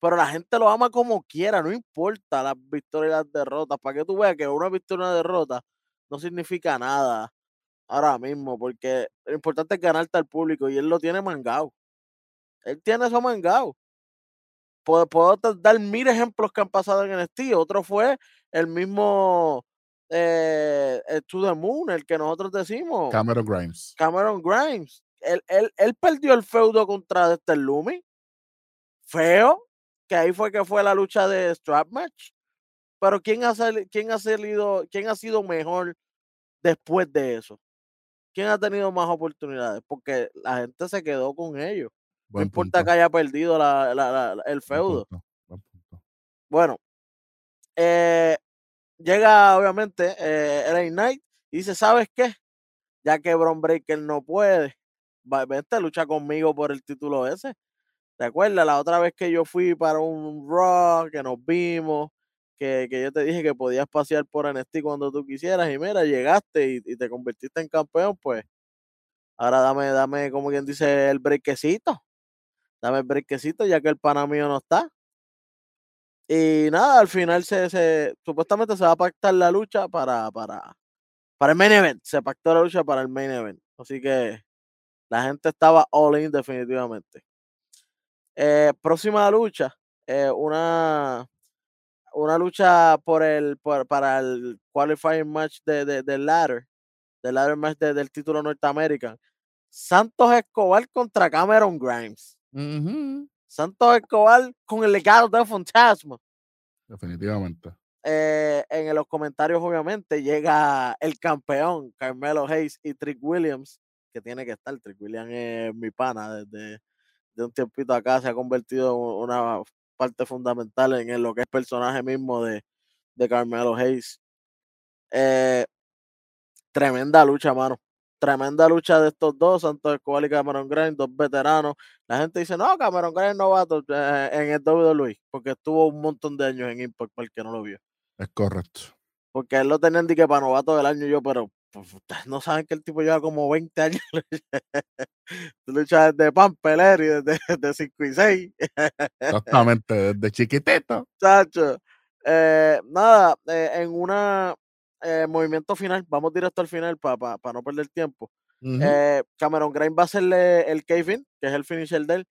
Pero la gente lo ama como quiera, no importa las victorias y las derrotas. Para que tú veas que una victoria y una derrota no significa nada ahora mismo, porque lo importante es ganarte al público y él lo tiene mangado. Él tiene eso mangado puedo, puedo dar mil ejemplos que han pasado en NXT. Otro fue el mismo eh, eh, To the Moon, el que nosotros decimos, Cameron Grimes. Cameron Grimes. Él, él, él perdió el feudo contra este Lumi. Feo, que ahí fue que fue la lucha de Strap Match. Pero ¿quién ha, sali- quién ha salido, quién ha sido mejor después de eso? ¿Quién ha tenido más oportunidades? Porque la gente se quedó con ellos. No importa punto, que haya perdido la- la- el buen feudo. punto, buen punto. Bueno, eh, llega obviamente eh, Knight y dice, ¿sabes qué? Ya que Bron Breaker no puede, va- vente, lucha conmigo por el título ese. ¿Te la otra vez que yo fui para un Raw, que nos vimos, que, que yo te dije que podías pasear por NXT cuando tú quisieras y mira, llegaste y, y te convertiste en campeón, pues ahora dame, dame, como quien dice, el brequecito. Dame el brequecito ya que el pana mío no está. Y nada, al final se, se supuestamente se va a pactar la lucha para, para, para el main event. Se pactó la lucha para el main event. Así que la gente estaba all in definitivamente. Eh, próxima lucha, eh, una, una lucha por el, para el qualifying match de, de, del ladder, del ladder match de- del título Norteamérica. Santos Escobar contra Cameron Grimes. Santos Escobar con el legado de Fantasma. Definitivamente. Eh, en los comentarios, obviamente, llega el campeón Carmelo Hayes y Trick Williams, que tiene que estar. Trick Williams es mi pana desde de un tiempito acá, se ha convertido en una parte fundamental en lo que es personaje mismo de, de Carmelo Hayes. Eh, tremenda lucha, mano. Tremenda lucha de estos dos, Santos Escobar y Cameron Grimes, dos veteranos. La gente dice, no, Cameron Grimes es novato eh, en el WWE, porque estuvo un montón de años en Impact, para el que no lo vio. Es correcto. Porque él lo tenían de que para novato del año yo, pero pues, ustedes no saben que el tipo lleva como 20 años. Lucha desde Pampeler y desde, desde 5 y 6. Exactamente, desde chiquitito. Chacho. Eh, nada, eh, en una eh, movimiento final, vamos directo al final para no perder tiempo. Eh, Cameron Grimes va a hacerle el cave-in, que es el finisher de él,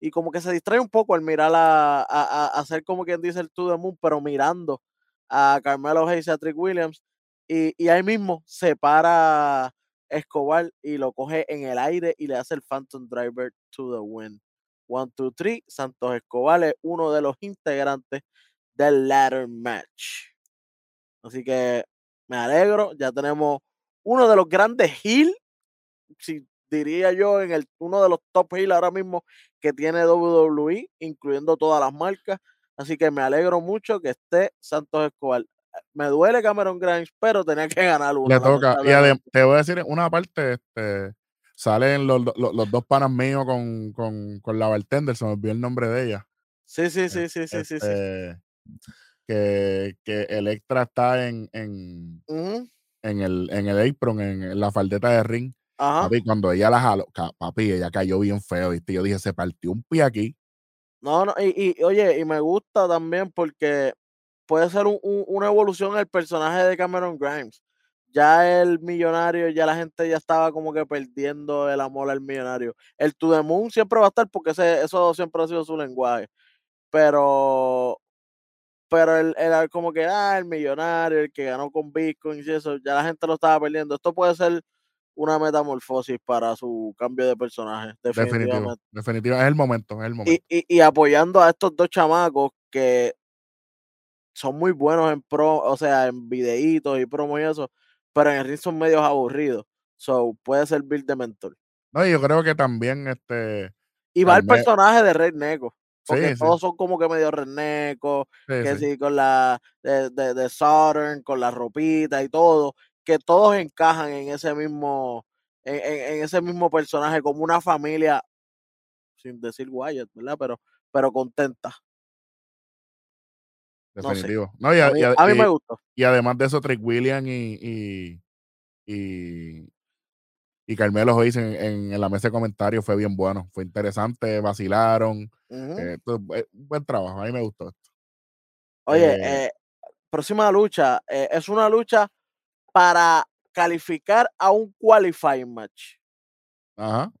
y como que se distrae un poco al mirar a, a, a- a hacer como quien dice el To the Moon, pero mirando a Carmelo Hayes y a Trick Williams, y, y ahí mismo se para Escobar y lo coge en el aire y le hace el Phantom Driver to the win. One, two, three. Santos Escobar es uno de los integrantes del ladder match. Así que me alegro, ya tenemos uno de los grandes heel, si diría yo, en el uno de los top heel ahora mismo que tiene WWE, incluyendo todas las marcas. Así que me alegro mucho que esté Santos Escobar. Me duele Cameron Grimes, pero tenía que ganar uno. Le toca. Y te voy a decir, una parte, este, salen los, los, los dos panas míos con, con, con la bartender, se me olvidó el nombre de ella. Sí, sí, sí, sí, sí, sí, sí. Que, que Electra está en, en, en, el, en el apron, en, la faldeta de ring. Ajá. Papi, cuando ella la jaló, papi, ella cayó bien feo, ¿viste? Yo dije, se partió un pie aquí. No, no, y, y oye, y me gusta también porque puede ser un, un, una evolución el personaje de Cameron Grimes. Ya el millonario, ya la gente ya estaba como que perdiendo el amor al millonario. El To The Moon siempre va a estar porque ese, eso siempre ha sido su lenguaje. Pero, pero el, el como que, ah, el millonario, el que ganó con Bitcoin y eso, ya la gente lo estaba perdiendo. Esto puede ser una metamorfosis para su cambio de personaje. Definitivo, definitivo, es el momento, es el momento. Y, y, y, apoyando a estos dos chamacos que son muy buenos en pro, o sea, en videitos y promo y eso, pero en el ring son medios aburridos. So, puede servir de mentor. No, yo creo que también este. Y va el, personaje de Rey Neko. Porque todos son como que medio renecos, que sí, con la de, de, de Southern, con la ropita y todo que todos encajan en ese mismo, en, en, ese mismo personaje, como una familia, sin decir Wyatt, ¿verdad? Pero, pero contenta. Definitivo. No, sé. no y, a, mí, y, a, mí, me gustó. Y además de eso, Trick William y, y, y, y Carmelo Hayes en, en, en, la mesa de comentarios fue bien bueno. Fue interesante, vacilaron. Uh -huh. eh, buen trabajo. A mí me gustó esto. Oye, eh, eh, próxima lucha. Es una lucha para calificar a un qualifying match. Ajá.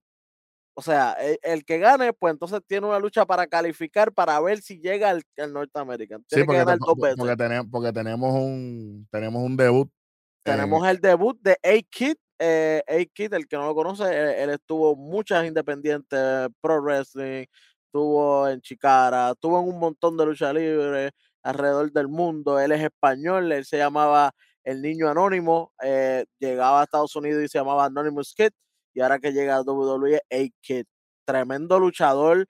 O sea, el, el, que gane, pues entonces tiene una lucha para calificar para ver si llega al, al Norteamérica. Sí, porque, que ganar te, dos veces. porque, tenemos, porque tenemos un tenemos un debut. Tenemos el debut de A-Kid. Eh, A-Kid, el que no lo conoce, él, él, estuvo muchas independientes, Pro Wrestling, estuvo en Chicara, estuvo en un montón de lucha libre alrededor del mundo. Él es español, él se llamaba el niño anónimo, eh, llegaba a Estados Unidos y se llamaba Anonymous Kid, y ahora que llega a WWE, A-Kid. Tremendo luchador,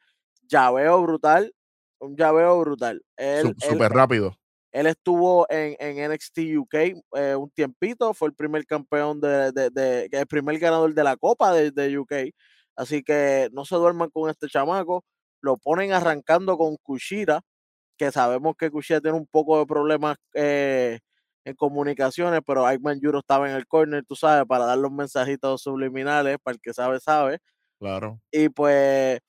llaveo brutal, un llaveo brutal. Súper rápido. Él estuvo en, en NXT UK eh, un tiempito, fue el primer campeón de, de, de, el primer ganador de la Copa de, de, UK. Así que no se duerman con este chamaco. Lo ponen arrancando con Kushira, que sabemos que Kushira tiene un poco de problemas eh, en comunicaciones, pero Aikman Juro estaba en el corner, tú sabes, para dar los mensajitos subliminales, para el que sabe, sabe. Claro. Y pues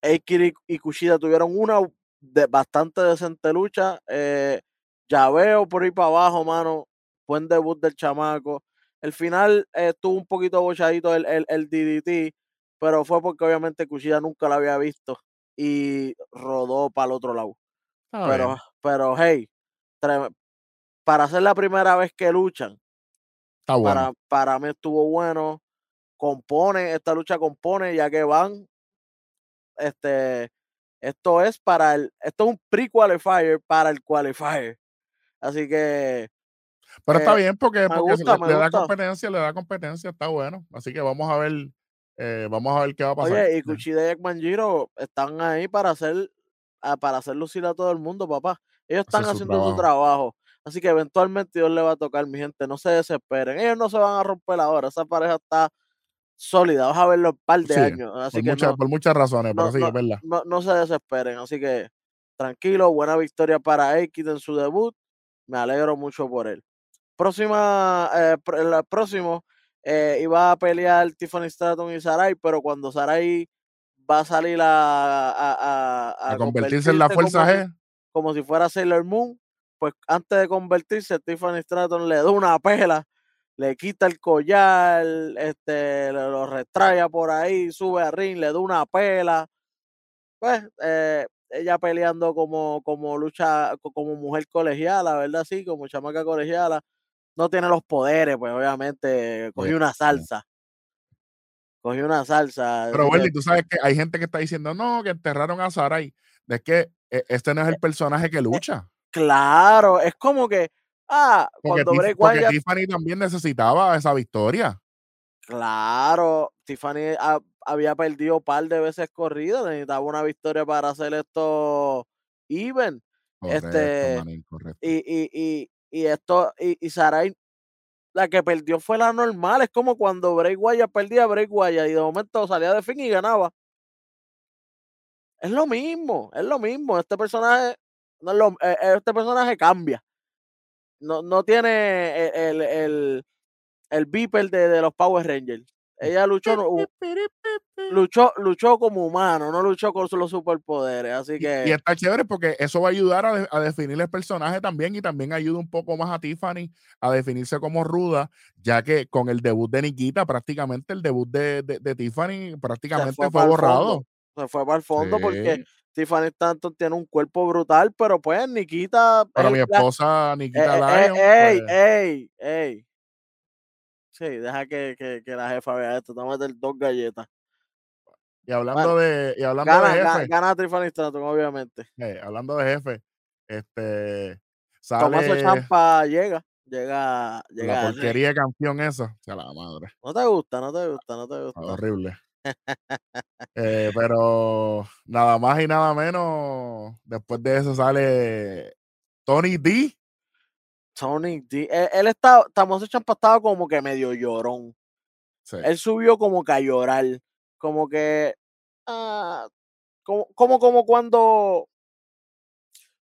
Eikiri y Kushida tuvieron una de bastante decente lucha. Eh, ya veo por ahí para abajo, mano. Buen debut del chamaco. El final eh, estuvo un poquito bochadito el, el, el, DDT, pero fue porque obviamente Kushida nunca lo había visto y rodó para el otro lado. Pero, bien. pero hey, para ser la primera vez que luchan, Está bueno. para, para mí estuvo bueno. Compone, esta lucha compone, ya que van. Este, esto es para el, esto es un pre-qualifier para el qualifier. Así que. Pero eh, está bien porque, porque gusta, le, le da competencia, le da competencia, está bueno. Así que vamos a ver, eh, vamos a ver qué va a pasar. Oye, y Kuchida y Manjiro están ahí para hacer, ah, para hacer lucir a todo el mundo, papá. Ellos están Hace haciendo su trabajo. su trabajo. Así que eventualmente Dios le va a tocar, mi gente. No se desesperen. Ellos no se van a romper ahora. Esa pareja está sólida. Vas a verlo un par de sí, años. Así por, que muchas, no, por muchas razones, no, pero sí, no, es verdad. No, no, se desesperen. Así que tranquilo. Buena victoria para Aikid en su debut. Me alegro mucho por él. Próxima, eh, el próximo eh, iba a pelear Tiffany Stratton y Sarai, pero cuando Sarai va a salir a, a, a, a convertirse, en la fuerza como, G. Como si fuera Sailor Moon, pues antes de convertirse, Tiffany Stratton le da una pela, le quita el collar, este, lo retrae por ahí, sube a ring, le da una pela. Pues eh, ella peleando como, como lucha, como mujer colegiala, ¿verdad? Sí, como chamaca colegiala. No tiene los poderes, pues obviamente cogió una salsa. Cogió una salsa. Pero, Wendy, tú sabes que hay gente que está diciendo, no, que enterraron a Sarai. Es que este no es el personaje que lucha. Claro, es como que, ah, porque, cuando Bray porque Wyatt, Tiffany también necesitaba esa victoria. Claro, Tiffany ha, había perdido un par de veces corridas, necesitaba una victoria para hacer esto even. Correcto, este. Y, y, y, y, esto, y, y Sarai, la que perdió fue la normal, es como cuando Bray Wyatt perdía Bray Wyatt y de momento salía de fin y ganaba. Es lo mismo, es lo mismo. Este personaje no lo, eh, este personaje cambia. No, no tiene el, el, el beeper de, de, los Power Rangers. Ella luchó, luchó, luchó como humano, no luchó con los superpoderes, así Y, y que está chévere porque eso va a ayudar a, de- a definir el personaje también y también ayuda un poco más a Tiffany a definirse como ruda, ya que con el debut de Nikita, prácticamente el debut de, de- de Tiffany prácticamente fue borrado. se fue para el fondo porque. Tiffany Stanton tiene un cuerpo brutal, pero pues Nikita Pero mi esposa eh, Nikita eh, eh, Lyon, ey, pues, ey, ey. Sí, deja que, que, que la jefa vea esto, te vamos a meter dos galletas. y hablando Bueno, de y hablando gana, de jefe, gana Stanton, obviamente. eh, hablando de jefe, este Tomaso sale Champa llega, llega, la llega ring. porquería de canción esa, o sea, la madre, No te gusta, no te gusta, no te gusta. horrible. Eh, pero nada más y nada menos, después de eso sale Tony D. Tony D. Él, él estaba, Tomaso Champa estaba como que medio llorón. Sí. Él subió como que a llorar. Como que. ah, como, como, como cuando.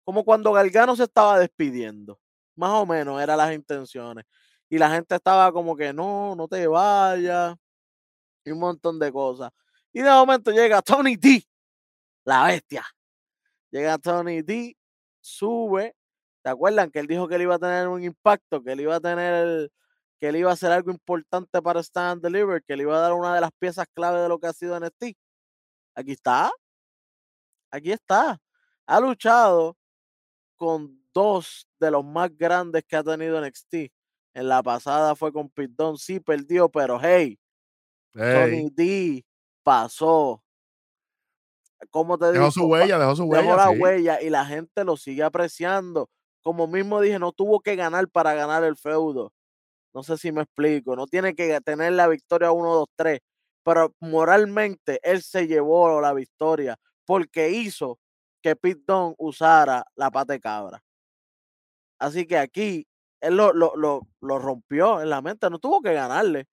Como cuando Galgano se estaba despidiendo. Más o menos eran las intenciones. Y la gente estaba como que no, no te vayas. Y un montón de cosas. Y de momento llega Tony D. La bestia. Llega Tony D. Sube. ¿Te acuerdan que él dijo que él iba a tener un impacto? Que él iba a tener. Que él iba a hacer algo importante para Stand and Deliver. Que le iba a dar una de las piezas clave de lo que ha sido NXT. Aquí está. Aquí está. Ha luchado con dos de los más grandes que ha tenido NXT. En la pasada fue con Dunne, sí perdió, pero hey, Ey, Tony D pasó. ¿Cómo te digo? dejó su huella, dejó su Dejó huella, la sí. huella y la gente lo sigue apreciando. Como mismo dije, no tuvo que ganar para ganar el feudo. No sé si me explico. No tiene que tener la victoria 1, 2, 3. Pero moralmente él se llevó la victoria porque hizo que Pete Dunne usara la pata de cabra. Así que aquí él lo, lo, lo, lo rompió en la mente. No tuvo que ganarle.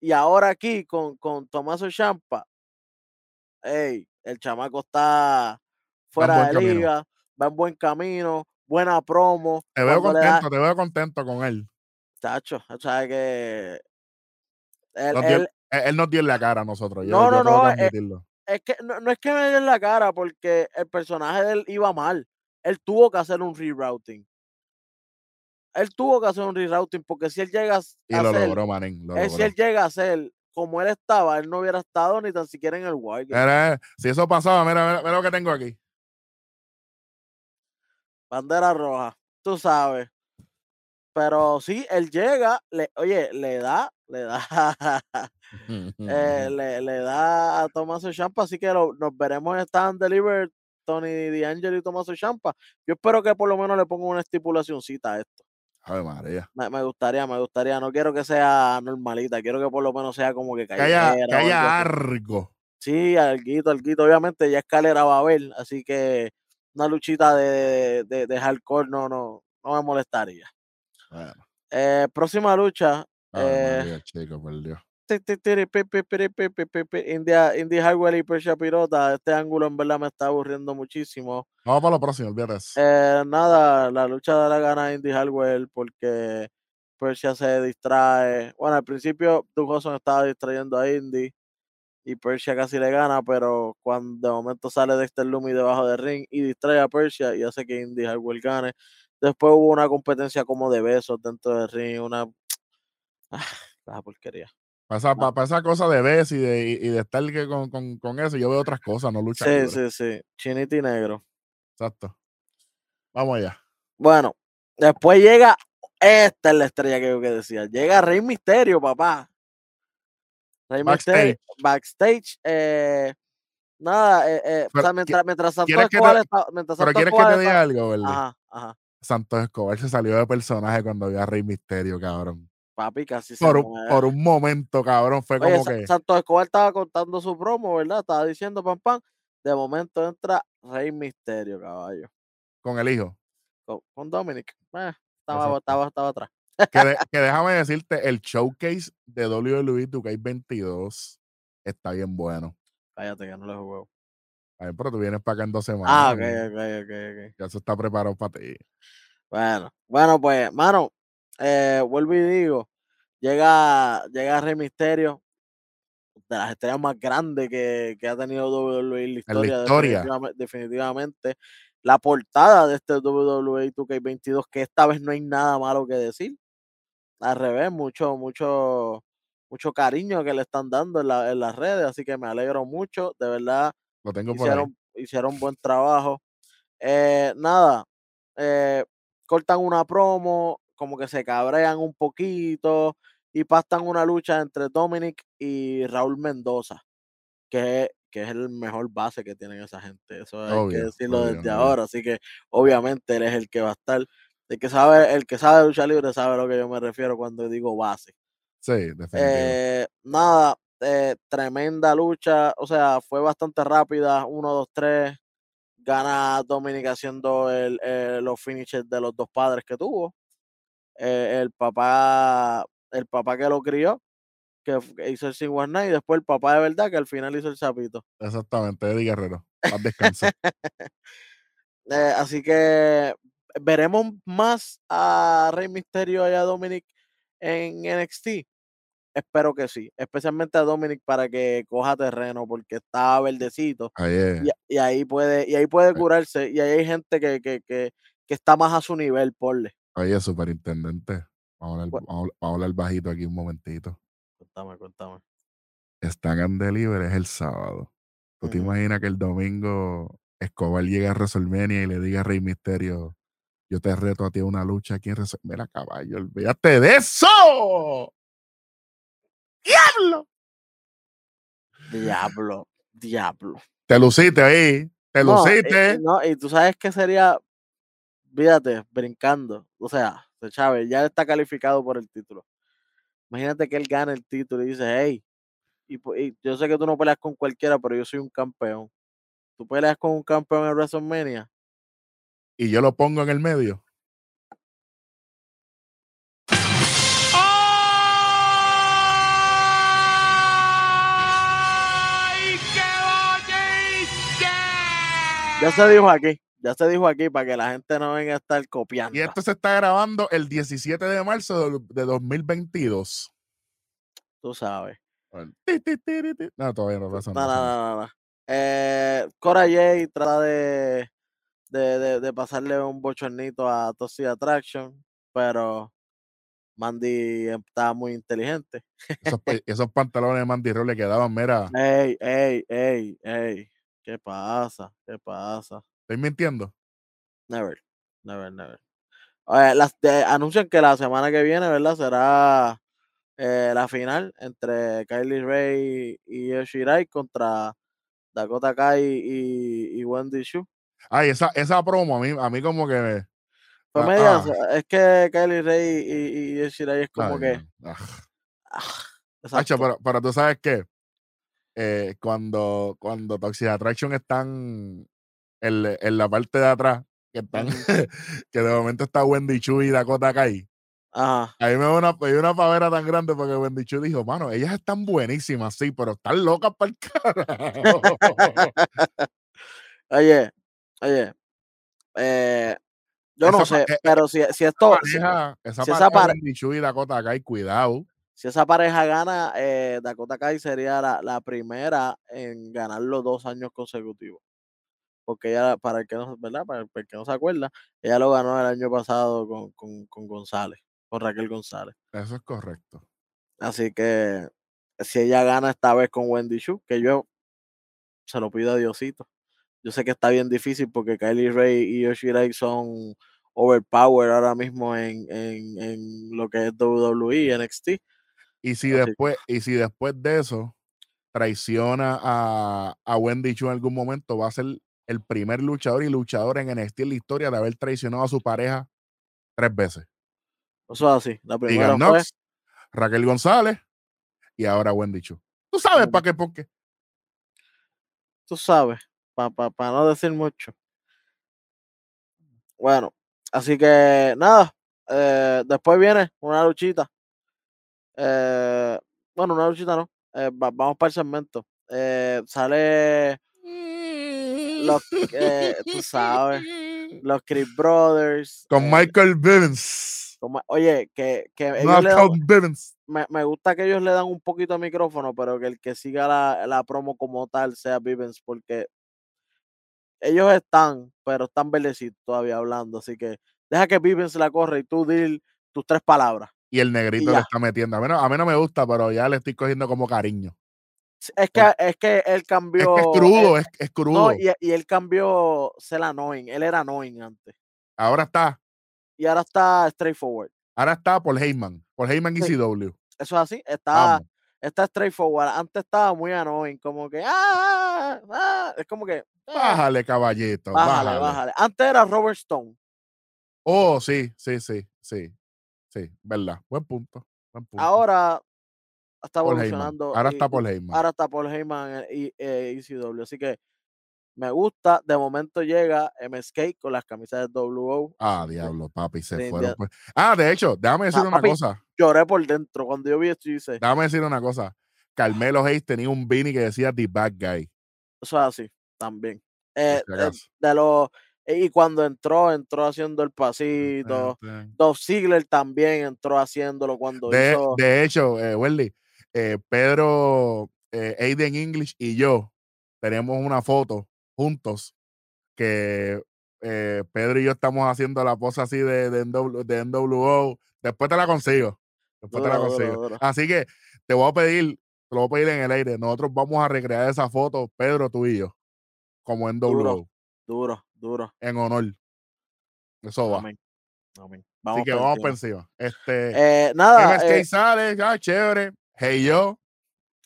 Y ahora aquí con, con Tomaso Champa, ey, el chamaco está fuera de liga, va en buen camino, buena promo. Te veo da- contento, te veo contento con él. Chacho, o sea que él, Nos dio- él- nos dio en la cara a nosotros. No, yo no, no, eh, admitirlo. es que no, no es que me den la cara porque el personaje de él iba mal. Él tuvo que hacer un rerouting. Él tuvo que hacer un rerouting porque si él llega a Y a lo logró, manín. Lo él, si él llega a ser como él estaba, él no hubiera estado ni tan siquiera en el Wargame. Mira, si eso pasaba, mira, mira, mira lo que tengo aquí. Bandera roja, tú sabes. Pero sí, él llega, le, oye, le da, le da, eh, le, le da a Tomaso Champa, así que lo- nos veremos en Stand Deliver, Tony D'Angelo y Tomaso Champa. Yo espero que por lo menos le ponga una estipulacióncita a esto. Ave María. Me, me gustaría, me gustaría. No quiero que sea normalita, quiero que por lo menos sea como que callejera que haya algo. Sí, alguito, alguito. Obviamente ya escalera va a haber, así que una luchita de, de, de hardcore no, no, no me molestaría. Bueno, Eh, próxima lucha. Ave eh, María, chico, pi, India, Indy Hardware y Persia Pirota. Este ángulo en verdad me está aburriendo muchísimo. Vamos para lo próximo, eso. Eh, nada, la lucha de la gana Indy Hardware porque Persia se distrae. Bueno, al principio Duke Hudson estaba distrayendo a Indy y Persia casi le gana, pero cuando de momento sale Dexter Lumi debajo del ring y distrae a Persia y hace que Indy Hardware gane. Después hubo una competencia como de besos dentro del ring, una ah, la porquería. Para esa, pa- pa' esa cosa de vez y de, y de estar con, con, con eso, yo veo otras cosas, no lucha Sí, libre. sí, sí. Chinito y negro. Exacto. Vamos allá. Bueno, después llega. Esta es la estrella que yo que decía. Llega Rey Misterio, papá. Rey Misterio. Backstage. eh, nada, eh, eh, o sea, mientras, mientras Santos ¿quieres que te- Escobar está- mientras Pero quieres que Escobar te diga está- algo, ¿verdad? Ajá, ajá. Santos Escobar se salió de personaje cuando vio a Rey Misterio, cabrón. Papi, casi se Por un, muere. por un momento, cabrón, fue Oye, como que Santos Escobar estaba contando su promo, ¿verdad? Estaba diciendo pam pam. De momento entra Rey Misterio, caballo. con el hijo. Con, con Dominic. Eh, estaba, Exacto. estaba, estaba atrás. Que, de- que déjame decirte, el showcase de WWE 2K22 está bien bueno. Cállate que no le juego. A ver, pero tú vienes para acá en dos semanas. Ah, ok, ok, ok, ok. Ya eso está preparado para ti. Bueno, bueno, pues, mano, eh, vuelvo y digo, llega, llega Rey Misterio, de las estrellas más grandes que, que ha tenido WWE en la historia, historia. definitivame- definitivamente. La portada de este WWE 2K22, que esta vez no hay nada malo que decir. Al revés, mucho, mucho, mucho cariño que le están dando en, la- en las redes, así que me alegro mucho, de verdad, Lo tengo por ahí. hicieron, hicieron buen trabajo. Eh, nada, eh, cortan una promo, como que se cabrean un poquito y pastan una lucha entre Dominic y Raúl Mendoza, que, que es el mejor base que tienen esa gente. Eso hay que decirlo obvio, desde obvio. ahora, así que obviamente él es el que va a estar. El que sabe, el que sabe lucha libre sabe a lo que yo me refiero cuando digo base. Sí, definitivo. Eh, nada, eh, tremenda lucha, o sea, fue bastante rápida, 1, 2, 3, gana Dominic haciendo el, eh, los finishes de los dos padres que tuvo. Eh, el papá, el papá que lo crió, que, hizo el 519, y después el papá de verdad que al final hizo el sapito. Exactamente, Eddie Guerrero. Más descansa. Eh, así que veremos más a Rey Misterio y a Dominic en NXT. Espero que sí, especialmente a Dominic para que coja terreno porque está verdecito y, y ahí puede y ahí puede curarse y ahí hay gente que, que, que, que está más a su nivel, porle. Oye, superintendente. Vamos a, hablar, Bueno. vamos, a- hablar bajito aquí un momentito. Cuéntame, cuéntame. Están en delivery es el sábado. ¿Tú te imaginas que el domingo Escobar llega a WrestleMania y le diga a Rey Misterio, yo te reto a ti a una lucha aquí en WrestleMania? Mira, caballo, olvídate de eso. ¡Diablo! Diablo, diablo. Te luciste ahí, te No, y- luciste. y, no, y tú sabes que sería, fíjate, brincando. O sea, Chávez ya está calificado por el título. Imagínate que él gane el título y dice, hey, y yo sé que tú no peleas con cualquiera, pero yo soy un campeón. Tú peleas con un campeón en WrestleMania. Y yo lo pongo en el medio. Ya se dijo aquí, ya se dijo aquí para que la gente no venga a estar copiando. Y esto se está grabando el 17 de marzo de, de 2022. Tú sabes. No, todavía no pasa No, no, nada. no, no, no. Eh, Cora Jay trata de, de, de, de pasarle un bochornito a Toxic Attraction, pero Mandy está muy inteligente. Esos, pa- esos pantalones de Mandy Rose le quedaban, mira, Ey, ey, ey, ey. ¿Qué pasa? ¿Qué pasa? estoy mintiendo. Never, never, never. Las, de- anuncian que la semana que viene, ¿verdad? Será eh, la final entre Kylie Ray y Io Shirai contra Dakota Kai y, y Wendy Shu. Ay, esa, esa promo a mí, a mí como que me. Fue Ah, media- ah. es que Kylie Ray y, y Shirai es como ay, que. no. Ah. Hacho, pero, pero tú sabes que cuando, cuando Toxic Attraction están en, en la parte de atrás, que están, que de momento está Wendy Chu y Dakota Kai. Ajá. A mí me dio una, una pavera tan grande porque Wendy Chu dijo, mano, ellas están buenísimas, sí, pero están locas para el carajo. Oye, oye. eh, yo no Esa sé, eh, pero si, si esto. si- pareja, esa si esa pareja pare- Wendy Chu y Dakota Kai, cuidado. si esa pareja gana, eh, Dakota Kai sería la, la primera en ganar los dos años consecutivos. Porque ella, para el que no, ¿verdad? Para el, para el que no se acuerda, ella lo ganó el año pasado con, con, con González, con Raquel González. Eso es correcto. Así que si ella gana esta vez con Wendy Shu, que yo se lo pido a Diosito. Yo sé que está bien difícil porque Kylie Ray y Yoshirai son overpower ahora mismo en, en, en lo que es WWE, NXT. Y si Así- después, y si después de eso traiciona a, a Wendy Chu en algún momento, va a ser el primer luchador y luchador en NXT en la historia de haber traicionado a su pareja tres veces. Eso es así. La primera fue. Knox, Raquel González y ahora Wendy Chu. ¿Tú sabes para qué? ¿Por qué? tú sabes, para no decir mucho. Bueno, así que nada, eh, después viene una luchita. Eh, bueno, una luchita no, eh, va- vamos para el segmento. Sale Los tú sabes. los Chris Brothers. Con Michael Bivens. oye, que, que ellos, le dan, Bivens. me, me gusta que ellos le dan un poquito de micrófono, pero que el que siga la, la promo como tal sea Vivens, porque ellos están, pero están verdecitos todavía hablando, así que deja que Vivens la corre y tú di tus tres palabras. Y el negrito le está metiendo. A mí, no, a mí no me gusta, pero ya le estoy cogiendo como cariño. Es que, es que él Es cambió. que es él- crudo, es, es no, crudo. y, y él cambió ser annoying. Él era annoying antes. Ahora está, Y ahora está straightforward. ahora está por Heyman, por Heyman y Sí. CW. Eso es así. Está, Vamos. Está straightforward. Antes estaba muy annoying. Como que. Ah, ah", es como que. eh, Bájale, caballito. bájale, Bájale. bájale. Antes era Robert Stone. Oh, sí, sí, sí, sí. Sí, verdad. Buen punto. Buen punto. Ahora está Paul Heyman. evolucionando. Ahora y- está y Paul Heyman. Ahora está Paul Heyman y eh, ECW. Así que me gusta. De momento llega MSK con las camisas de WO. Ah, diablo, papi, se Sí, fueron. pues. Ah, de hecho, déjame decir una papi, cosa. Lloré por dentro. Cuando yo vi esto, yo hice. Déjame decir una cosa. Carmelo Hayes tenía un beanie que decía The Bad Guy. Eso es así, también. Eh, si eh, de los y cuando entró, entró haciendo el pasito. Dolph Ziggler también entró haciéndolo cuando De, hizo. de hecho, eh, Welly, eh, Pedro, eh, Aiden English y yo tenemos una foto juntos que eh, Pedro y yo estamos haciendo la pose así de, de, NW de NWO. Después te la consigo. Después te la consigo. Así que te voy a pedir, te lo voy a pedir en el aire. Nosotros vamos a recrear esa foto, Pedro, tú y yo, como NWO, Duro. Duro, duro. en honor. Eso va. Amén. Amén. Así que vamos por encima. Este, Eh, nada, MSK eh, sale, ya, chévere. Hey yo,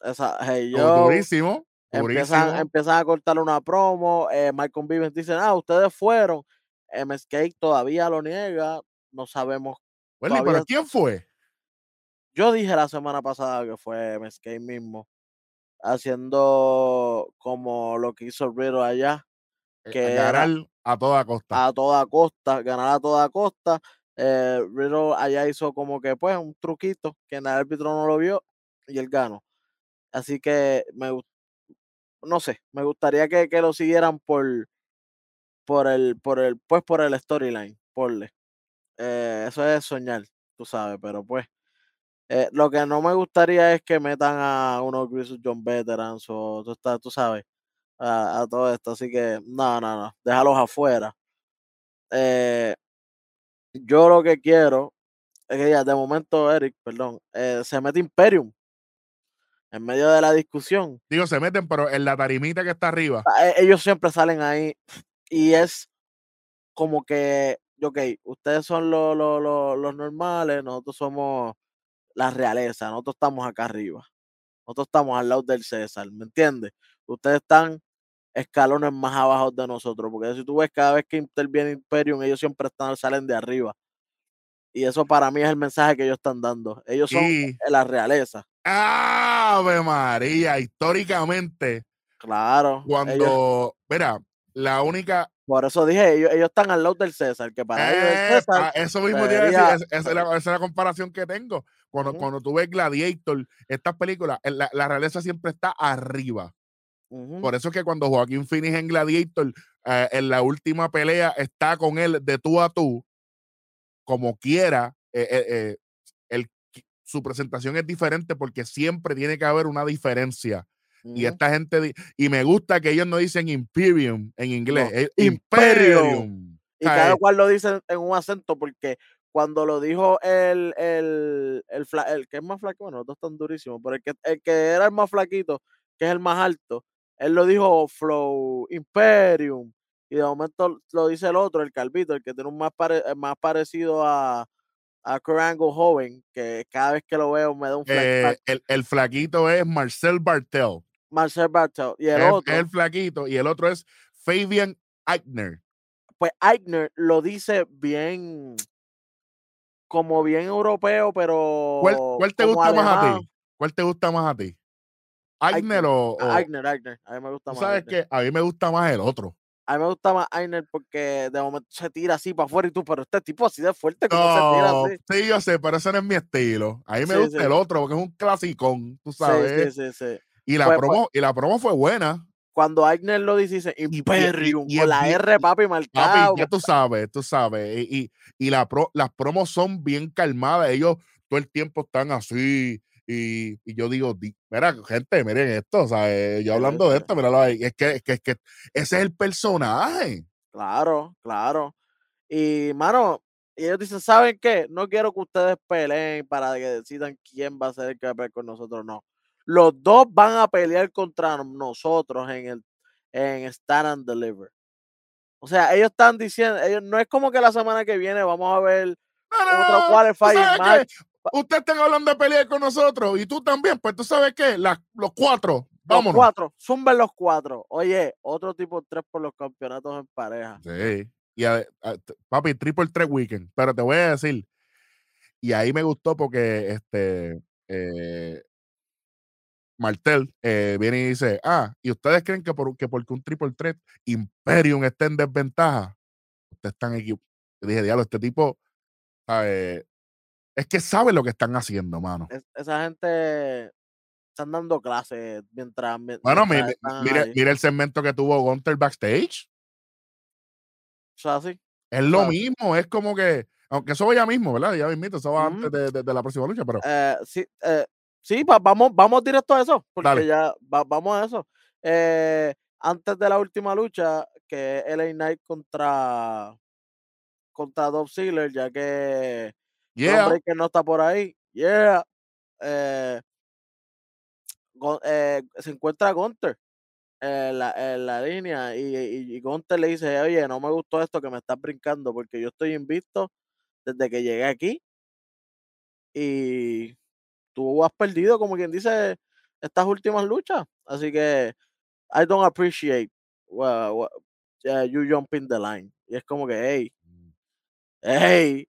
esa, hey, yo, durísimo, empiezan, empiezan a cortar una promo. Eh, Michael Vivens dice, ah, ustedes fueron. MSK todavía lo niega. No sabemos. Welly, pero ¿quién fue? Yo dije la semana pasada que fue MSK mismo. Haciendo como lo que hizo Riddle allá. Eh, que ganar era- a toda costa. a toda costa, ganar a toda costa. Eh, Riddle allá hizo como que pues un truquito que el árbitro no lo vio y él ganó. Así que me gus- no sé, me gustaría que, que lo siguieran por por el por el pues por el storyline, porle. Eh, eso es soñar, tú sabes, pero pues eh, lo que no me gustaría es que metan a unos Grizzly John Veterans o tú, estás- tú sabes, a, a todo esto. Así que no, no, no, déjalos afuera. Eh, yo lo que quiero es que ya de momento, Eric, perdón, eh, se mete Imperium en medio de la discusión. Digo, se meten, pero en la tarimita que está arriba. E- Ellos siempre salen ahí y es como que, ok, ustedes son lo- lo- lo- los normales, nosotros somos la realeza, nosotros estamos acá arriba, nosotros estamos al lado del César, ¿me entiendes? Ustedes están escalones más abajo de nosotros, porque si tú ves cada vez que interviene Imperium, ellos siempre están, salen de arriba. Y eso para mí es el mensaje que ellos están dando. Ellos son Y la realeza. Ave María, históricamente, Claro. cuando, mira, la única por eso dije, ellos, ellos están al lado del César, que para ellos el Eh, César eso mismo iba a decir, esa, es la, esa es la comparación que tengo. Cuando, Ujú. cuando tú ves Gladiator, estas películas, en la, la realeza siempre está arriba. Por eso es que cuando Joaquín Phoenix en Gladiator, eh, en la última pelea, está con él de tú a tú, como quiera, eh, eh, eh, el- su presentación es diferente porque siempre tiene que haber una diferencia. Y esta gente, y me gusta que ellos no dicen Imperium en inglés, No, es Imperium. Imperium. Y cada eh, cual lo dice en un acento, porque cuando lo dijo el, el, el, el que es más flaquito, bueno, los dos están durísimos, pero el que, el que era el más flaquito, que es el más alto, él lo dijo Flow Imperium. Y de momento lo dice el otro, el calvito, el que tiene un más, pare- más parecido a, a Angle joven, que cada vez que lo veo me da un flashback. eh, el, el flaquito es Marcel Bartel. Marcel Bartel. Y el es, otro, es el flaquito. Y el otro es Fabian Eichner. pues Eichner lo dice bien, como bien europeo, pero. ¿Cuál, cuál te gusta más a ti? ¿Cuál te gusta más a ti? Eichner. o, o- Eichner, Eichner. A mí me gusta tú más. sabes que a mí me gusta más el otro. A mí me gusta más Eichner porque de momento se tira así para afuera y tú, pero este tipo así de fuerte, como se tira No, así? sí, yo sé, pero ese no es mi estilo. A mí me Sí, gusta sí. el otro porque es un clasicón, tú Sí, sabes. sí, sí, sí. Y, la Pues- pues- promo, y la promo fue buena. Cuando Eichner lo dice, dice y- Imperium, y con la R, papi, marcada. Papi, ya tú sabes, tú sabes. Y, y- y la pro- las promos son bien calmadas. Ellos, todo el tiempo están así. Y, y yo digo, di- mira, gente, miren esto, o sea, yo hablando de esto, míralo ahí, es que, es que, es que ese es el personaje. Claro, claro. Y, mano, y ellos dicen, ¿saben qué? No quiero que ustedes peleen para que decidan quién va a ser el que va a pelear con nosotros, no. Los dos van a pelear contra nosotros en el en Stand and Deliver. O sea, ellos están diciendo, ellos, no es como que la semana que viene vamos a ver No, no, otro no, ¿tú qualifying sabes match. Ustedes están hablando de pelear con nosotros y tú también, pues tú sabes qué, Las- los cuatro, Los vámonos. cuatro, zumben los cuatro. Oye, otro tipo tres por los campeonatos en pareja. Sí. Y a- papi, triple tres weekend. Pero te voy a decir, y ahí me gustó porque este eh, Martel eh, viene y dice, ah, y ustedes creen que, por, que porque un triple threat Imperium esté en desventaja, ustedes están equivocados. Dije, diablo, este tipo sabe, es que sabe lo que están haciendo, mano. Es- esa gente están dando clases mientras, mi- Bueno, mientras mire, ahí. mire el segmento que tuvo Gunter backstage. O sea, sí. Es lo mismo, es como que, aunque eso va ya mismo, ¿verdad? Ya mismito, eso va antes de, de- de la próxima lucha, pero Eh, sí, eh, sí va- vamos, vamos directo a eso, porque Dale. ya va- vamos a eso. Eh, antes de la última lucha, que es LA Knight contra contra Dolph Ziggler, ya que Bron yeah, no está por ahí. Yeah. Eh, Gun- eh, se encuentra Gunter en la, en la línea y, y, y Gunter le dice, oye, no me gustó esto que me estás brincando porque yo estoy invicto desde que llegué aquí y tú has perdido, como quien dice, estas últimas luchas. Así que I don't appreciate wha- uh, you jumping the line. Y es como que, hey, hey,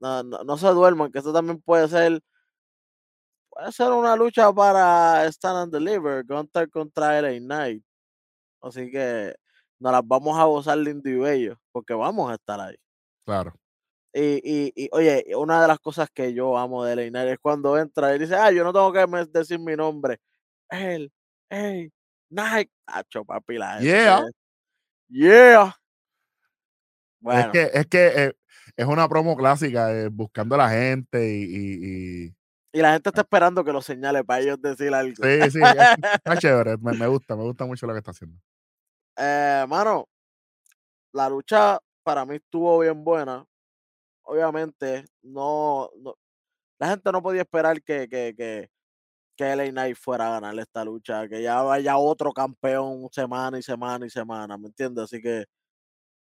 no, no, no se duerman, que esto también puede ser, puede ser una lucha para Stand and Deliver, Gunter contra LA Knight. Así que nos las vamos a gozar lindo y bello, porque vamos a estar ahí. claro. Y, y, y, oye, una de las cosas que yo amo de LA Knight es cuando entra y dice, ah, yo no tengo que decir mi nombre. Él, hey, Knight. Tacho, papi, la gente. Yeah. Yeah. Es Bueno, que, es que eh, es una promo clásica, eh, buscando a la gente y, y- y- y la gente está esperando que lo señale para ellos decir algo. sí, sí, es- está chévere, me, me gusta, me gusta mucho lo que está haciendo. Eh, mano, la lucha para mí estuvo bien buena. Obviamente, no, no- la gente no podía esperar que, que, que, que LA Knight fuera a ganar esta lucha, que ya vaya otro campeón semana y semana y semana, ¿me entiendes? Así que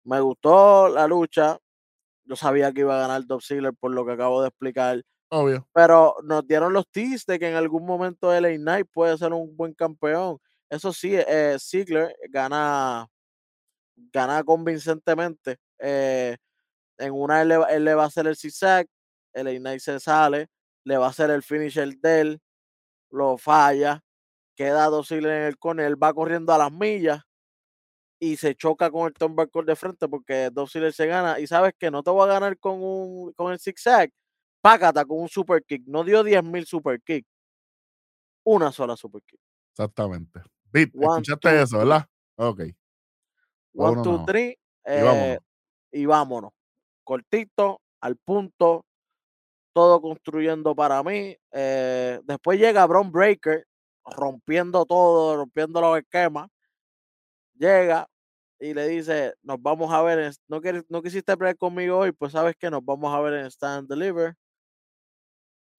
me gustó la lucha. Yo sabía que iba a ganar Dolph Ziggler por lo que acabo de explicar, Obvio. pero nos dieron los teas de que en algún momento LA Knight puede ser un buen campeón. Eso sí, eh, Ziggler gana, gana convincentemente. eh, en una él le, va- él le va a hacer el zigzag, LA Knight se sale, le va a hacer el finisher de él, lo falla, queda dócil en el corner, él va corriendo a las millas y se choca con el turnbuckle de frente porque Dolph Ziggler se gana y sabes que no te voy a ganar con un con el zigzag, págata con un super kick, no dio 10.000 super kick, una sola super kick. Exactamente. Pete, One, escuchaste two, eso. ¿verdad? Ok. One, two, three, Y vámonos. eh, y vámonos. Cortito, al punto, todo construyendo para mí. eh, después llega Bron Breaker, rompiendo todo, rompiendo los esquemas. Llega y le dice, nos vamos a ver, en, no, quieres, no quisiste pelear conmigo hoy, pues sabes que nos vamos a ver en Stand and Deliver.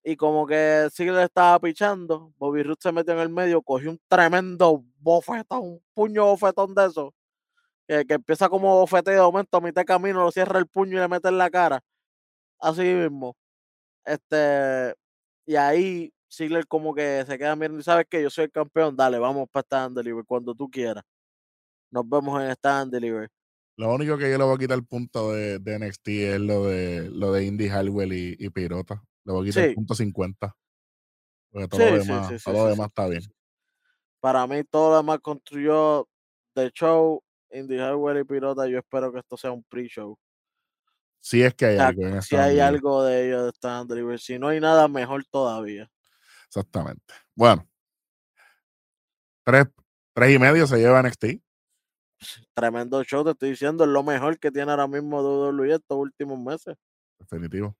Y como que Ziggler estaba pichando, Bobby Roode se metió en el medio, cogió un tremendo bofetón, un puño bofetón de eso, que, que empieza como bofete de momento a mitad de camino lo cierra el puño y le mete en la cara. Así mismo. Este, y ahí Ziggler como que se queda mirando y sabes que yo soy el campeón, dale, vamos para Stand and Deliver cuando tú quieras. Nos vemos en Stand and Deliver. Lo único que yo le voy a quitar el punto de, de NXT es lo de lo de Indy Harwell y, y Pirota. Le voy a quitar el punto 50. Porque todo Sí, lo demás, sí, sí, todo lo demás está bien. Para mí todo lo demás construyó de show, Indy Hardware y Pirota. Yo espero que esto sea un pre-show. Si es que hay O sea, algo en si hay algo de ellos de Stand and Deliver. Si no hay nada, mejor todavía. Exactamente. Bueno. Tres, tres y medio se lleva NXT. Tremendo show, te estoy diciendo, es lo mejor que tiene ahora mismo WWE estos últimos meses. Definitivo.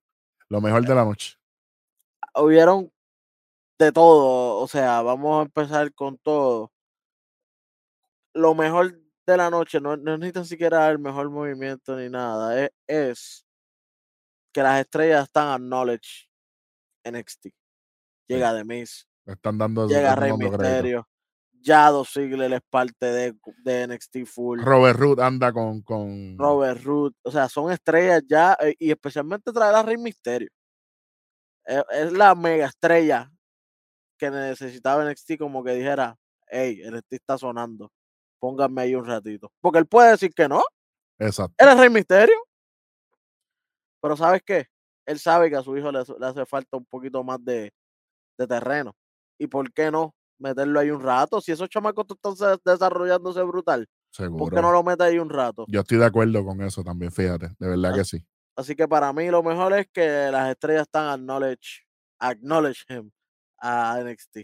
Lo mejor de la noche. hubieron de todo, o sea, vamos a empezar con todo. Lo mejor de la noche, no, no es ni tan siquiera el mejor movimiento ni nada, es, es que las estrellas están a knowledge NXT. Llega The Miz, están dando llega Rey dando Misterio, Jado Ziggler es parte de, de NXT Full. Robert Root anda con, con Robert Root, o sea, son estrellas ya, eh, y especialmente traer a Rey Misterio. Es, es la mega estrella que necesitaba NXT, como que dijera, hey, NXT está sonando, pónganme ahí un ratito. Porque él puede decir que no, Exacto. él es Rey Misterio. Pero ¿sabes qué? Él sabe que a su hijo le, hace- le hace falta un poquito más de, de terreno. ¿Y por qué no meterlo ahí un rato? Si esos chamacos están se- desarrollándose brutal, ¿por Seguro. qué no lo mete ahí un rato? Yo estoy de acuerdo con eso también, fíjate. De verdad Ah. que sí. Así que para mí lo mejor es que las estrellas están acknowledge, acknowledge him a NXT.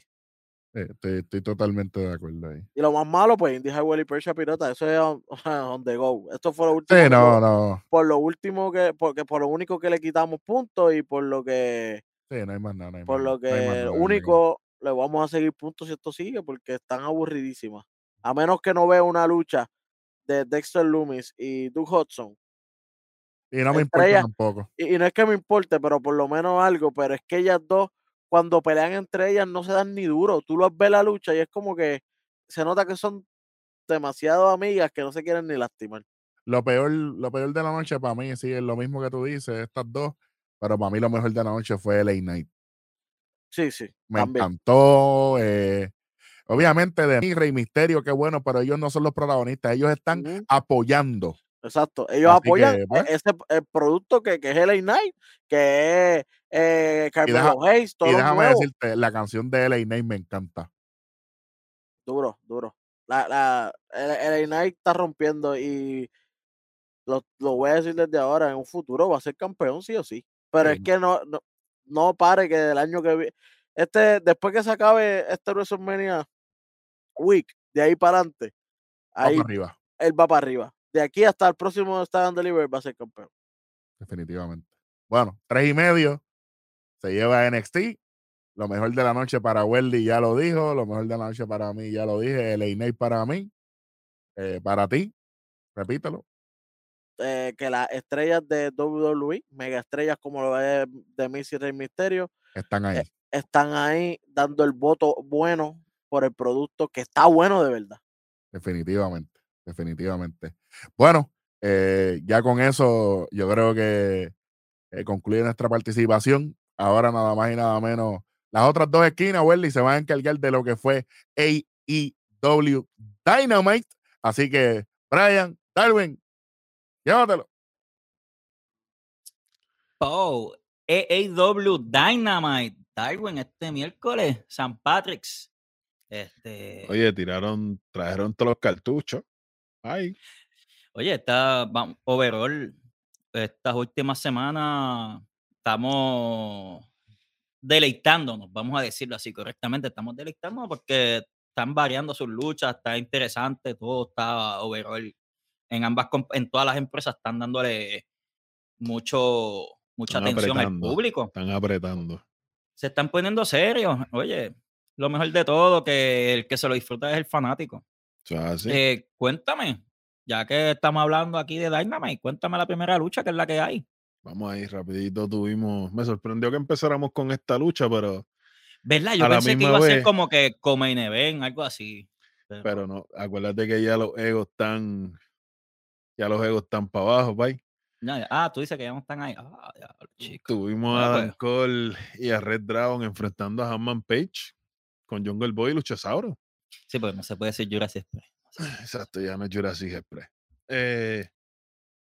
Eh, Estoy, estoy totalmente de acuerdo ahí. Y lo más malo, pues Indy Highway y Persia Pirata, eso es on, on the go. Esto fue lo último. Sí, no, lo- no. Por lo último que, porque por lo único que le quitamos puntos y por lo que, Sí, no hay más nada. no hay por más lo no que nada, de único le vamos a seguir puntos si esto sigue, porque están aburridísimas. A menos que no vea una lucha de Dexter Loomis y Duke Hudson. Y no me importa tampoco. Y, y no es que me importe, pero por lo menos algo, pero es que ellas dos, cuando pelean entre ellas, no se dan ni duro. Tú las ves la lucha y es como que se nota que son demasiado amigas que no se quieren ni lastimar. Lo peor, lo peor de la noche para mí, sí, es lo mismo que tú dices, estas dos. Pero para mí lo mejor de la noche fue LA Night. Sí, sí, Me también. encantó. eh, obviamente de mí, Rey Misterio, qué bueno, pero ellos no son los protagonistas. Ellos están apoyando. Exacto. Ellos Así apoyan que, e- pues. ese el producto que, que es LA Knight, que es eh, Carmelo Hayes, Y todo déjame nuevo. decirte, la canción de LA Night me encanta. Duro, duro. La, la, el, LA Knight está rompiendo y lo, lo voy a decir desde ahora, en un futuro va a ser campeón sí o sí. Pero Sí. es que no, no, no pare que el año que viene, este, después que se acabe este WrestleMania Week, de ahí para adelante, Va ahí para arriba, él va para arriba. De aquí hasta el próximo Stand and Deliver va a ser campeón. definitivamente. Bueno, tres y medio. Se lleva NXT. Lo mejor de la noche para Weldy ya lo dijo. Lo mejor de la noche para mí ya lo dije. LA Night para mí. Eh, para ti, repítelo. Eh, que las estrellas de WWE, mega estrellas como lo es de Miz y Rey Misterio, Están ahí. Eh, están ahí dando el voto bueno por el producto que está bueno de verdad. Definitivamente, definitivamente. Bueno, eh, ya con eso yo creo que concluye nuestra participación. Ahora nada más y nada menos. Las otras dos esquinas, Welly, se van a encargar de lo que fue AEW Dynamite. Así que, Brian, Darwin, llévatelo. Oh, AAW Dynamite, Darwin, este miércoles, San Patrick's. Este, oye, Oye, tiraron, trajeron todos los cartuchos. Ay, está va- overall, estas últimas semanas estamos deleitándonos, vamos a decirlo así correctamente, estamos deleitándonos porque están variando sus luchas, está interesante, todo está overall. En ambas, en todas las empresas están dándole mucho, mucha Están atención al público. están apretando. se están poniendo serios. Oye, lo mejor de todo, que el que se lo disfruta es el fanático. O sea, así. Eh, cuéntame, ya que estamos hablando aquí de Dynamite, cuéntame la primera lucha que es la que hay. Vamos ahí, rapidito tuvimos. Me sorprendió que empezáramos con esta lucha, pero, ¿Verdad? Yo pensé que iba a ser como que como en event, algo así. Pero, pero no. Acuérdate que ya los egos están. Ya los egos están para abajo, bye. ya. Ah, tú dices que ya no están ahí. Ah, ya, chico. Tuvimos a. Dan Cole y a Red Dragon enfrentando a Hanman Page con Jungle Boy y Luchasauro. Sí, porque no se puede decir Jurassic Express. Exacto, ya no es Jurassic Express. Eh,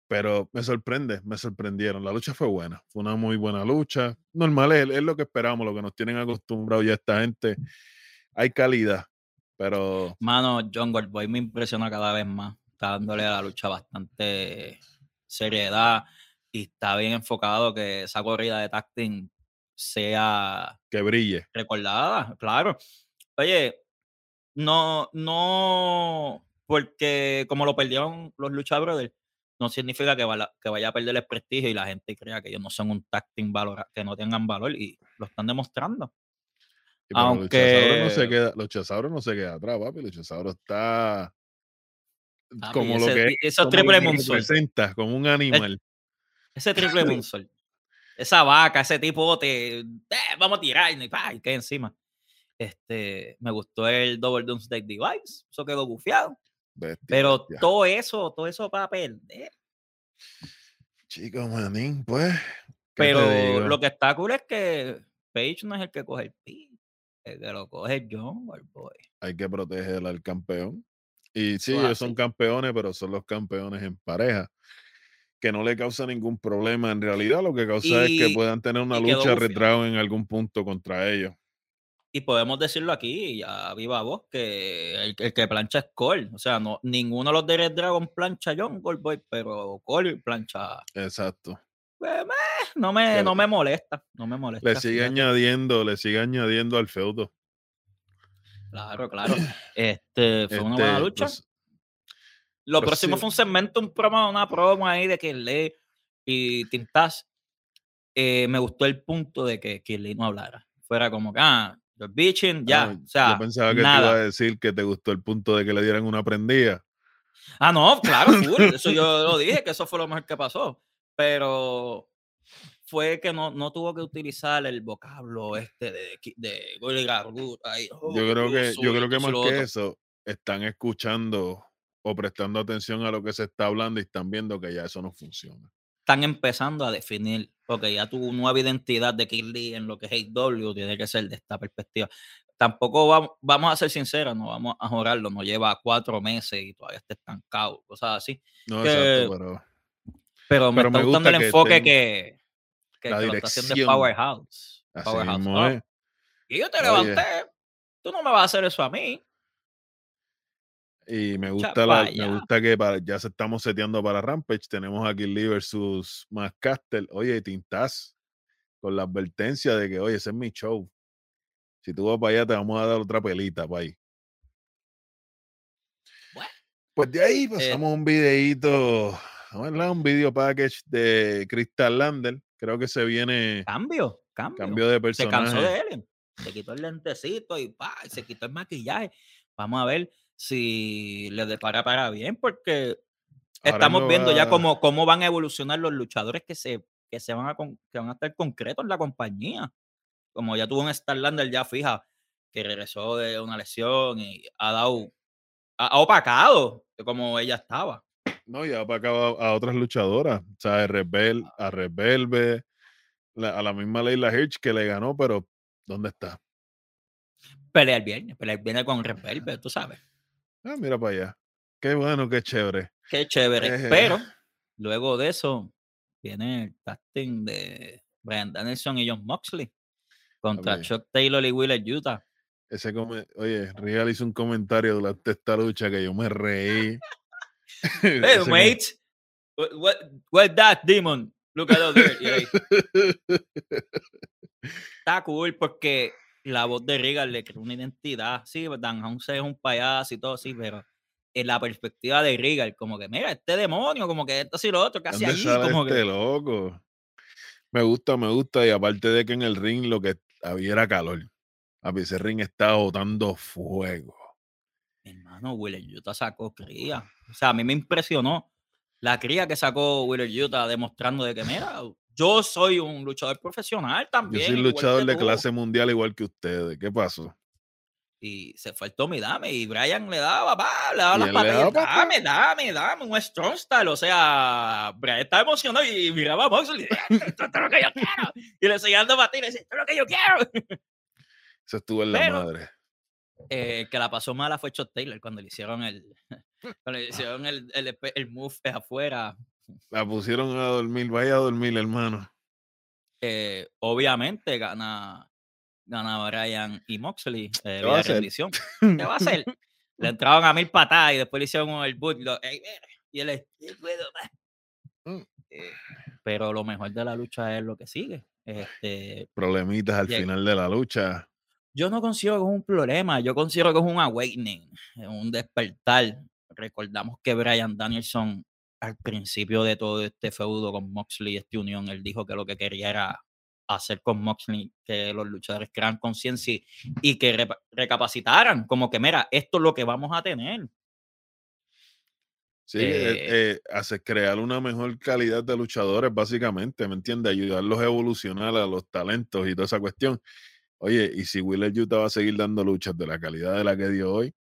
pero me sorprende, me sorprendieron. La lucha fue buena, fue una muy buena lucha. Normal, es, es lo que esperamos, lo que nos tienen acostumbrados ya esta gente. Hay calidad, pero Mano, John Goldboy me impresiona cada vez más. Está dándole a la lucha bastante seriedad y está bien enfocado que esa corrida de tacting sea que brille. recordada, claro. Oye, no, no, porque como lo perdieron los Lucha Brothers, no significa que, vaya a perder el prestigio y la gente crea que ellos no son un tag team valora- que no tengan valor y lo están demostrando. Y pero Luchasauro no se Aunque- queda, no se queda atrás, papi. Luchasauro está Papi, como lo que, y- esos triple representa, como un animal. Ese triple moonsault. Esa vaca, ese tipo te. eh, vamos a tirar y, pa, y cae encima. Este, me gustó el Double Doomsday Device. Eso quedó bufiado. Bestia, Pero todo eso, todo eso para perder. Chico, manín, pues. ¿qué te Pero lo que está cool es que Page no es el que coge el pi. El que lo coge es John Boy. hay que proteger al campeón. Y sí, ellos son campeones, pero son los campeones en pareja. Que no le causa ningún problema. En realidad, lo que causa es que puedan tener una lucha Dragon en algún punto contra ellos. Y podemos decirlo aquí, a viva voz, que el, el que plancha es Cole. O sea, no, ninguno de los de Red Dragon plancha John Boy, pero Cole plancha. Exacto. Pues, meh, no, me, no me molesta. No me molesta. Le sigue fíjate. añadiendo, le sigue añadiendo al feudo. Claro, claro. Este, fue una buena Este, lucha. pues, Lo pues próximo sí. fue un segmento, un promo, una promo ahí de Kirley y Tintas. Eh, me gustó el punto de que Kirley no hablara. Fuera como que, ah, you're bitching, ya. ah, o sea, yo pensaba que te iba nada. a decir que te gustó el punto de que le dieran una prendida. Ah, no, claro, full, Eso yo lo dije, que eso fue lo mejor que pasó. Pero fue que no, no tuvo que utilizar el vocablo este de, de Gargoyle, ahí, oh, Yo creo que, yo creo que más que eso, están escuchando o prestando atención a lo que se está hablando y están viendo que ya eso no funciona. Están empezando a definir, porque ya tu nueva identidad de Kirby en lo que es AEW tiene que ser de esta perspectiva. Tampoco vamos, vamos a ser sinceros, no vamos a jorarlo, no lleva cuatro meses y todavía está estancado, cosas así. No, Que- exacto, pero Pero me Pero está me gustando gusta el que enfoque estén- que, que, la dirección. Powerhouse. así Powerhouse. mismo. Y yo te Oye. levanté. Tú no me vas a hacer eso a mí. Y me gusta, la, me gusta que para, ya se estamos seteando para Rampage. Tenemos aquí Lee versus Max Castle. Oye, Tintas, con la advertencia de que, oye, ese es mi show. Si tú vas para allá, te vamos a dar otra pelita para ahí. Bueno. Pues de ahí Eh, pasamos a un videíto, vamos a hablar, un video package de Crystal Lander. Creo que se viene Cambio, cambio. cambio de se cansó personaje. de él. Se quitó el lentecito y pa, y se quitó el maquillaje. Vamos a ver si le depara para bien, porque Ahora estamos no viendo ya cómo, cómo van a evolucionar los luchadores que se, que se van a con- que van a estar concretos en la compañía. Como ya tuvo un Starlander ya fija, que regresó de una lesión y ha dado, ha, ha opacado como ella estaba. No, ya para acá a, a otras luchadoras, o sea, a Rebel, a Rebelve, la- a la misma Leila Hirsch que le ganó, pero ¿dónde está? Pelea el viernes, pelea el viernes con Red Velvet, tú sabes. Ah, mira para allá. Qué bueno, qué chévere. Qué chévere. Eh. Pero luego de eso viene el casting de Brian Danielson y John Moxley contra Papi. Chuck Taylor y Wheeler Utah. Ese come- Oye, Real hizo un comentario durante esta lucha que yo me reí. Hey, mate, what, what, what's that demon? Look at there. Está cool porque la voz de Regal le creó una identidad. Sí, Dan House es un payaso y todo, sí, pero en la perspectiva de Regal, como que, mira, este demonio, como que esto y lo otro, casi ¿Dónde allí, como este que. loco? Me gusta, me gusta. Y aparte de que en el ring lo que había era calor. A ese ring estaba botando fuego. Mi hermano, Wheeler Utah sacó cría. O sea, a mí me impresionó la cría que sacó Wheeler Utah demostrando de que, mira, yo soy un luchador profesional Yo también. soy igual luchador de tú". clase mundial igual que ustedes. ¿Qué pasó? Y se fue el Tommy Dame y Brian le daba, pa, le daba las patillas. Dame, dame, dame, un strong style. O sea, Brian estaba emocionado y miraba a Moxley. Esto es lo que yo quiero. Y le seguía dando patillas y decía, esto es lo que yo quiero. Eso estuvo en la Pero- madre. Eh, que la pasó mala fue Chuck Taylor cuando le hicieron el, cuando le hicieron el, el, el move afuera. La pusieron a dormir. Vaya a dormir, hermano. Eh, obviamente gana, gana Brian y Moxley eh, ¿Qué va va a hacer? Le entraban a mil patadas y después le hicieron el boot. y él es, "No puedo más". Mm. Eh, pero lo mejor de la lucha es lo que sigue. Este, Problemitas al Llega. final de la lucha. Yo no considero que es un problema, yo considero que es un awakening, un despertar. Recordamos que Brian Danielson al principio de todo este feudo con Moxley y esta unión, él dijo que lo que quería era hacer con Moxley que los luchadores crean conciencia y, y que recapacitaran, como que mira, esto es lo que vamos a tener. Sí, eh, Eh, eh, hace crear una mejor calidad de luchadores, básicamente, ¿me entiendes? Ayudarlos a evolucionar a los talentos y toda esa cuestión. Oye, y si Willer Utah va a seguir dando luchas de la calidad de la que dio hoy,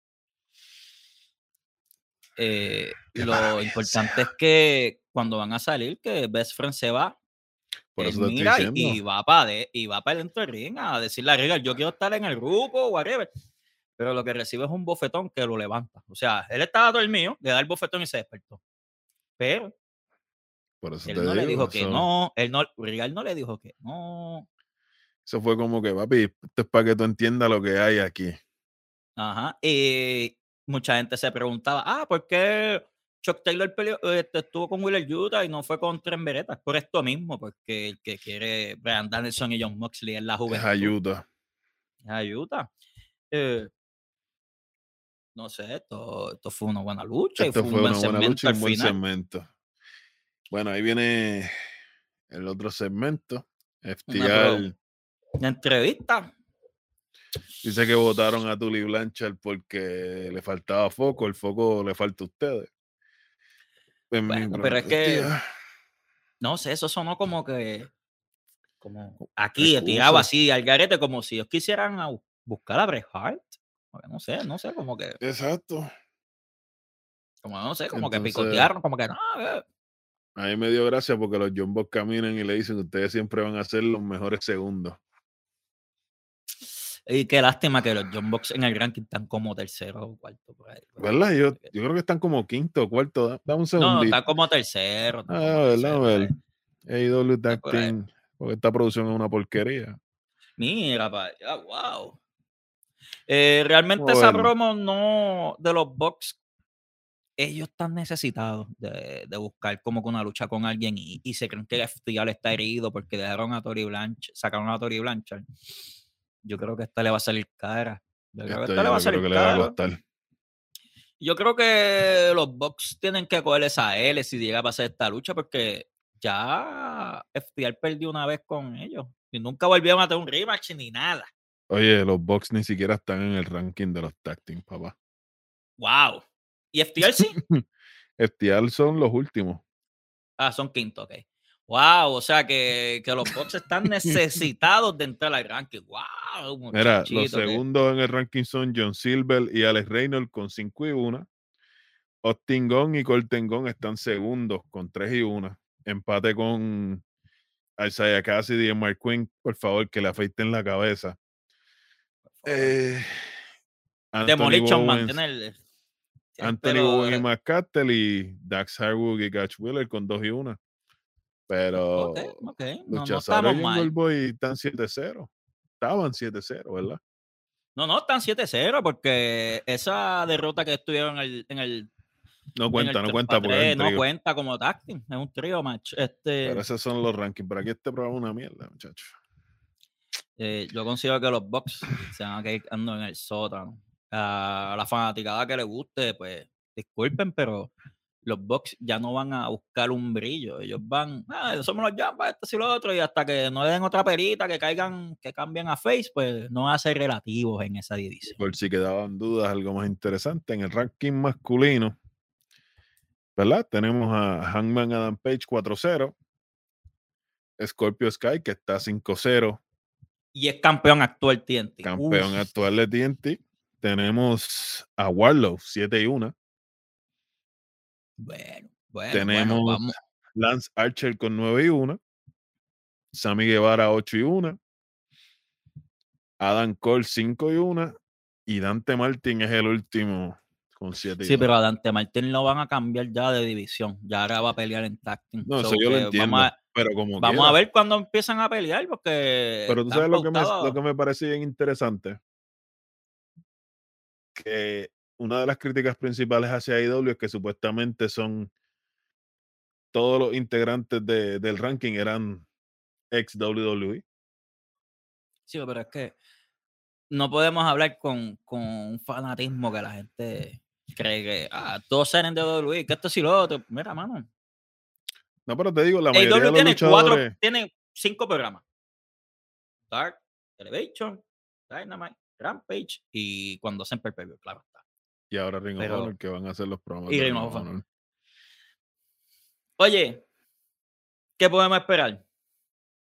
eh, lo importante sea. es que cuando van a salir, que Best Friend se va, por él eso te estoy mira y- y va para y va para dentro del ring a decirle a Regal, yo quiero estar en el grupo, whatever. Pero lo que recibe es un bofetón que lo levanta. O sea, él estaba dormido, le da el bofetón y se despertó. Pero Por eso él te no le dijo que no, él no, Regal no le dijo que no. Eso fue como que, papi, esto es para que tú entiendas lo que hay aquí. Ajá. Y mucha gente se preguntaba, ah, ¿por qué Chuck Taylor peleó- este, estuvo con Willer Utah y no fue con Tren Beretta? Por esto mismo, porque el que quiere Brian Danielson y John Moxley es la Es juventud. ayuda. es ayuda. Eh, no sé, esto, esto fue una buena lucha Esto y fue fue un buen una buena segmento lucha y un buen final. segmento. Bueno, ahí viene el otro segmento. FTR La entrevista. dice que votaron a Tully Blanchard porque le faltaba foco. El foco le falta a ustedes. Pues Bueno, pero es que tía, No sé, eso sonó como que. Como aquí, tirado excusa. así al garete, como si ellos quisieran a buscar a Bret Hart. No sé, no sé, como que. Exacto. Como no sé, como que picotearon, como que no. A mí me dio gracia porque los Box caminan y le dicen que ustedes siempre van a ser los mejores segundos. Y qué lástima que los John Box en el ranking están como tercero o cuarto por ahí. ¿Verdad? Yo, yo creo que están como quinto o cuarto. da- Dame un No, segundito. están como tercero. Ah, como ¿verdad? tercero, A ver. AEW Tag por ahí. Team, Porque esta producción es una porquería. Mira, pa, wow. Eh, realmente esa promo no de los Bucks, ellos están necesitados de, de buscar como que una lucha con alguien y, y se creen que el FTR está herido porque dejaron a Tori Blanchard, sacaron a Tori Blanchard. Yo creo que esta le va a salir cara. Yo creo que esta le va a salir cara. Yo creo que los Bucks tienen que coger esa L si llega a pasar esta lucha porque ya FTR perdió una vez con ellos y nunca volvieron a tener un rematch ni nada. Oye, los Bucks ni siquiera están en el ranking de los tag team, papá. Wow. ¿Y FTR sí? FTR son los últimos. Ah, son quinto, ok. Wow, o sea que, que los Bucks están necesitados de entrar al ranking. Wow, Mira, los que- segundos en el ranking son John Silver y Alex Reynolds con 5 y 1. Austin Gunn y Colton Gunn están segundos con 3 y 1. Empate con Isaiah Cassidy y Mark Quinn. Por favor, que le afeiten la cabeza. Eh, Anthony Demolition Man Bowens- tiene el. tiene el Anthony Bowen y McCastle y Dax Harwood y Catch Wheeler con 2 y 1. Pero Ok, ok. los No, no y. Boy están 7-0. Estaban 7-0, ¿verdad? No, no, están 7-0 porque esa derrota que estuvieron en el. En el No en cuenta, el no 3 cuenta porque es 3, un no cuenta como team, es un trío match. Este, Pero esos son los rankings. Pero aquí este programa es una mierda, muchachos. eh, yo considero que los Bucks se van a quedar en el sótano. A la fanaticada que le guste, pues disculpen, pero los Bucks ya no van a buscar un brillo. Ellos van, ah, somos los Jambas, esto y lo otro, y hasta que no le den otra perita, que caigan, que cambien a Face, pues no van a ser relativos en esa división. Por si quedaban dudas, algo más interesante. En el ranking masculino, ¿verdad? Tenemos a Hangman Adam Page 4-0. Scorpio Sky, que está 5-0, Y es campeón actual TNT. campeón Uf, actual de TNT. Tenemos a Warlow 7 y 1. Bueno, bueno, Tenemos bueno, vamos. Lance Archer con 9 y 1. Sammy Guevara 8 y 1. Adam Cole 5 y 1. Y Dante Martin es el último con 7 y Sí, 1. pero a Dante Martín lo van a cambiar ya de división. Ya ahora va a pelear en tag team. No, eso So yo lo entiendo. Vamos a, pero como vamos quiera. a ver cuándo empiezan a pelear, porque. Pero tú sabes lo que, me, lo que me parece bien interesante. Que una de las críticas principales hacia IW es que supuestamente son todos los integrantes de- del ranking eran ex WWE. Sí, pero es que no podemos hablar con, con un fanatismo que la gente cree que ah, todos salen de WWE, que esto sí lo otro. Mira, mano. No, pero te digo, la mayoría de AEW los tiene cuatro, tiene cinco programas. Dark, Elevation, Dynamite, Rampage y cuando hacen per claro. Y ahora Ring of Honor, que van a hacer los promos. Y de Ring of Honor. Oye, ¿qué podemos esperar?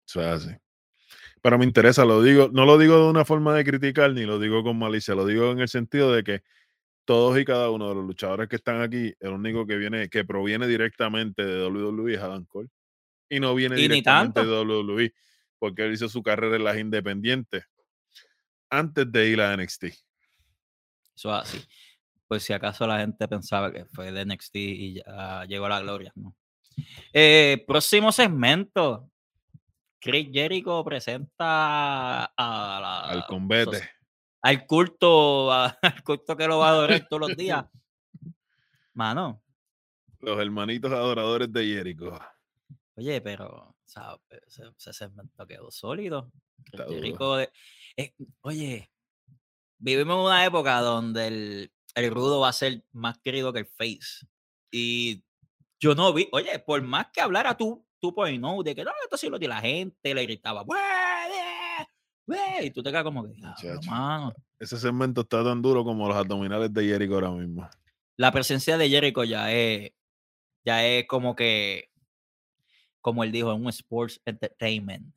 Eso es así. Pero me interesa, lo digo, no lo digo de una forma de criticar, ni lo digo con malicia, lo digo en el sentido de que todos y cada uno de los luchadores que están aquí, el único que viene, que proviene directamente de WWE es Adam Cole. Y no viene Y directamente de WWE, porque él hizo su carrera en las independientes antes de ir a NXT. Eso es así. Pues si acaso la gente pensaba que fue de NXT y ya llegó a la gloria, ¿no? Eh, próximo segmento. Chris Jericho presenta a la, al combate. al culto, a- al culto que lo va a adorar todos los días. Mano, Los hermanitos adoradores de Jericho. oye, pero ¿sabes? ese, ese segmento quedó sólido. Jericho de- eh, oye, vivimos en una época donde el, el rudo va a ser más querido que el face. Y yo no vi, oye, por más que hablara tú, tú por no, de que no, esto sí lo tiene la gente, le gritaba, y tú te quedas como que, "Diablo, Muchacho. mano". Ese segmento está tan duro como los abdominales de Jericho ahora mismo. La presencia de Jericho ya es, ya es como que, como él dijo, en un sports entertainment.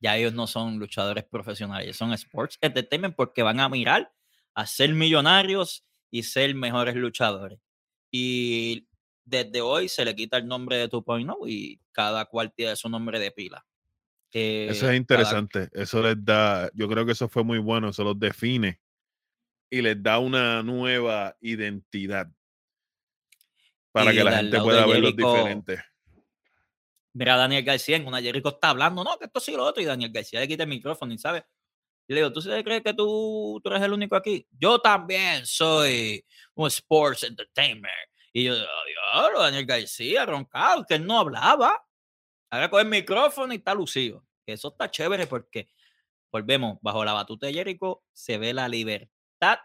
Ya ellos no son luchadores profesionales, son sports entertainment porque van a mirar a ser millonarios y ser mejores luchadores. Y desde hoy se le quita el nombre de 2.0 y cada cual tiene su nombre de pila. Eh, Eso es cada- interesante. Eso les da, yo creo que eso fue muy bueno, eso los define y les da una nueva identidad para Y que la gente pueda verlos diferentes. Mira a Daniel García en una Jericho está hablando, no, que esto sí lo otro, y Daniel García le quita el micrófono y sabe. Y le digo, ¿tú se crees que tú, tú eres el único aquí? Yo también soy un sports entertainer. Y yo, diablo, Daniel García, roncado, que él no hablaba. Ahora con el micrófono y está lucido. Eso está chévere porque, volvemos, bajo la batuta de Jericho se ve la libertad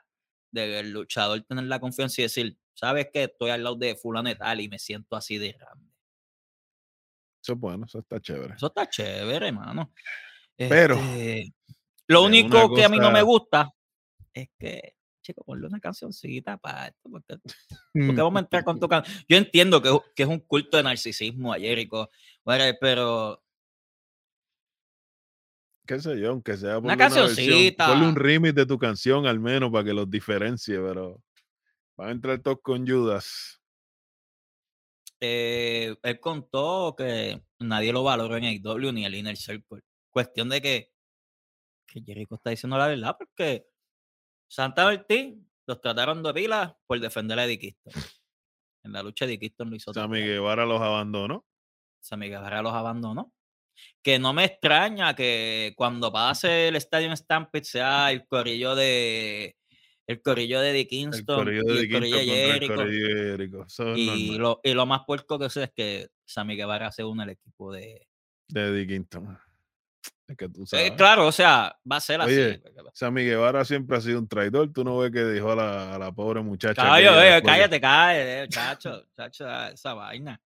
del luchador tener la confianza y decir, ¿sabes qué? Estoy al lado de fulano tal y me siento así de grande. Eso es bueno, eso está chévere. Eso está chévere, hermano. Pero, Este, lo de único una que a mí no me gusta es que, chico, ponle una cancioncita para esto, porque, Mm. porque vamos a entrar con tu can- Yo entiendo que, es- que es un culto de narcisismo a Jericho, whatever, pero qué sé yo, aunque sea Una versión, cancioncita. ponle un remix de tu canción al menos para que los diferencie, pero van a entrar todos con Judas. eh, él contó que nadie lo valoró en AEW ni el Inner Circle. Cuestión de que, que Jericho está diciendo la verdad, porque Santa Martín los trataron de pila por defender a Eddie Kingston. En la lucha Eddie Kingston lo hizo Sammy. Guevara los abandonó. Sammy Guevara los abandonó. Que no me extraña que cuando pase el Stadium Stampede sea el corillo de el corillo de Eddie Kingston y de el corillo Quinto de contra el Jericho. corillo de Jericho. Es Y lo, y lo más puerco que sé es que Sammy Guevara se une al equipo de. De Eddie Kingston. Es que tú Eh, claro, o sea, va a ser así. Oye, porque- Sammy Guevara siempre ha sido un traidor. Tú no ves que dijo a la, a la pobre muchacha. Oye, que- cállate, cállate, chacho, chacho, ah, esa vaina.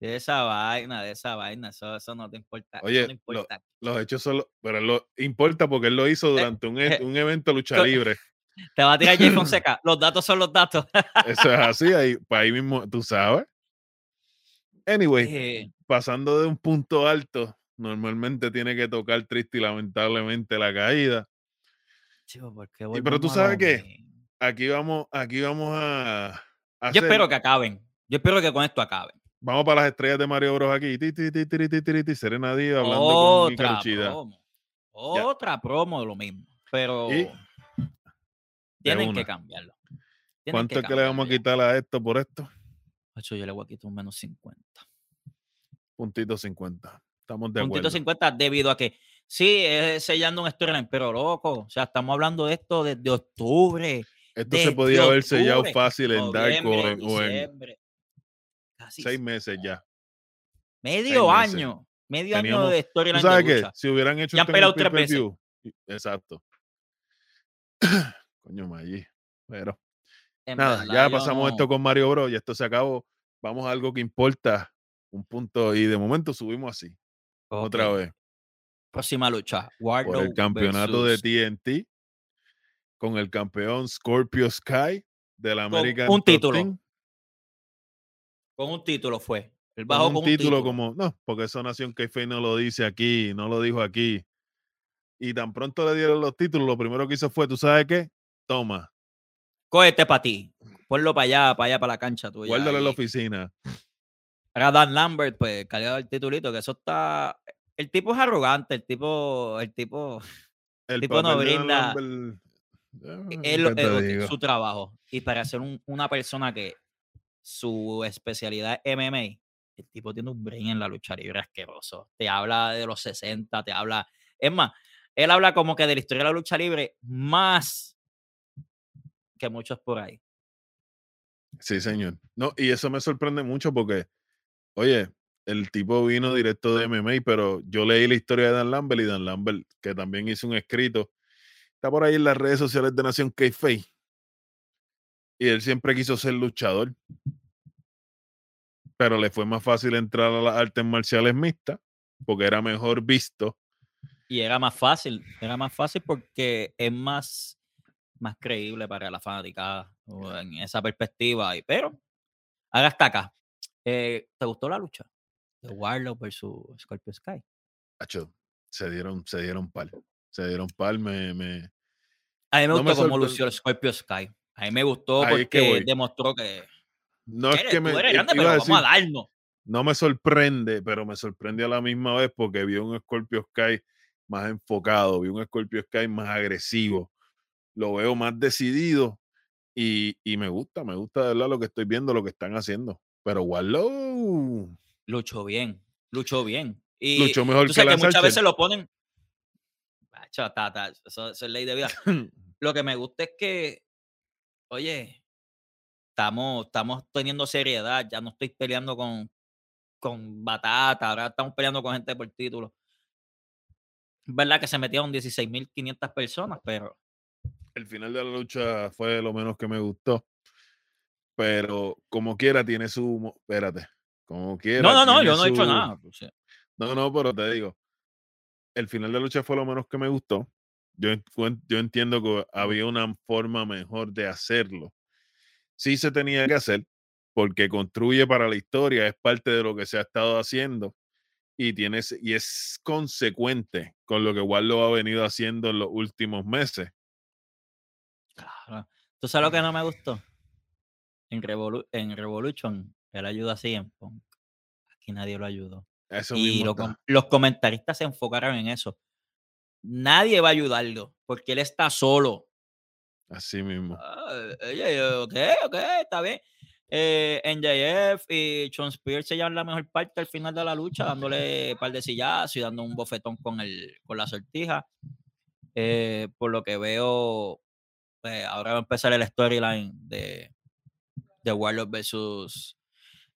De esa vaina, de esa vaina, eso, eso no te importa. Oye, no lo- importa. Los hechos son. lo- Pero lo importa porque él lo hizo durante un, e- eh, un evento lucha libre. Te va a tirar Jay Fonseca. Los datos son los datos. Eso es así. Ahí, para ahí mismo, tú sabes. Anyway, Eh, pasando de un punto alto, normalmente tiene que tocar triste y lamentablemente la caída. chico, ¿por qué pero tú sabes qué, mismo? Aquí vamos, aquí vamos a. a Yo hacer- espero que acaben. Yo espero que con esto acaben. Vamos para las estrellas de Mario Bros. aquí. Ti, ti, Serena Díaz hablando con Luchida. promo. Otra promo de lo mismo. Pero Y- tienen que cambiarlo. Tienen ¿Cuánto es que le vamos a quitar a esto por esto? Yo le voy a quitar un menos 50. Puntito 50. Estamos de acuerdo. 50 debido a que sí, es sellando un storyline, pero loco, o sea, estamos hablando de esto desde octubre. Esto se podía haber sellado fácil en Dark o en, o en diciembre, casi seis meses ya. medio año, medio año de ¿Tú storyline sabes qué? Si hubieran hecho Ya han peleado tres veces. Exacto. Coño, Maggi. Pero En Nada, ya pasamos no- esto con Mario Bros. y esto se acabó. Vamos a algo que importa. Un punto. Y de momento subimos así. Otra vez. Próxima lucha. Por el campeonato versus- de TNT. Con el campeón Scorpio Sky del American un Top título. Team, Con un título fue. El con bajo un con título, como. No, porque eso Nación Keife no lo dice aquí. No lo dijo aquí. Y tan pronto le dieron los títulos, lo primero que hizo fue, ¿tú sabes qué? Toma, Cógete para ti. Ponlo para allá, para allá, para la cancha tuya. guárdalo en la oficina. Ahora Dan Lambert, pues, cargado el titulito, que eso está. El tipo es arrogante, el tipo, el tipo, El tipo no brinda- Lambert, su trabajo. Y para ser un- una persona que su especialidad es MMA, el tipo tiene un brain en la lucha libre asqueroso. Te habla de los 60, te habla. Es más, él habla como que de la historia de la lucha libre más que muchos por ahí. Sí, señor. No, y eso me sorprende mucho porque, oye, el tipo vino directo de MMA, pero yo leí la historia de Dan Lambert y Dan Lambert, que también hizo un escrito, está por ahí en las redes sociales de Nación k Y él siempre quiso ser luchador. Pero le fue más fácil entrar a las artes marciales mixtas porque era mejor visto. Y era más fácil, era más fácil porque es más, más creíble para la fanática o en esa perspectiva. Pero, ahora está acá. Eh, ¿Te gustó la lucha? De Warlock versus Scorpio Sky. Acho, se dieron, se dieron pal. Se dieron pal, me, me, A mí me No me gustó cómo lució el Scorpio Sky. A mí me gustó Ahí que porque voy. demostró que, No que es que me. grande, pero a vamos a decir, darnos. no me sorprende, pero me sorprende a la misma vez porque vi un Scorpio Sky más enfocado, vi un Scorpio Sky más agresivo, lo veo más decidido y, y me gusta, me gusta de verdad lo que estoy viendo, lo que están haciendo. Pero Warlow Luchó bien, luchó bien. Y luchó mejor tú que sabes que Lance muchas veces lo ponen. Eso, eso es ley de vida. Lo que me gusta es que, oye, estamos, estamos teniendo seriedad, ya no estoy peleando con, con batata, ahora estamos peleando con gente por título. Verdad que se metieron 16.500 personas, pero El final de la lucha fue lo menos que me gustó. Pero como quiera tiene su... Espérate. Como quiera. no, no, no, yo no he hecho nada. sea, No, no, pero te digo, el final de la lucha fue lo menos que me gustó. Yo, yo entiendo que había una forma mejor de hacerlo. Sí se tenía que hacer, porque construye para la historia, es parte de lo que se ha estado haciendo y, tienes, y es consecuente con lo que Warlock ha venido haciendo en los últimos meses. claro. ¿Tú sabes lo que no me gustó? En, Revolu- en Revolution, él ayuda así en Punk. Aquí nadie lo ayudó. Eso y lo los comentaristas se enfocaron en eso. Nadie va a ayudarlo porque él está solo. Así mismo. Ah, yo, ok, ok, está bien. Eh, NJF y Sean Spears se llevan la mejor parte al final de la lucha, dándole un par de sillazos y dando un bofetón con, el, con la sortija. Eh, por lo que veo, pues, ahora va a empezar el storyline de, de Warlock versus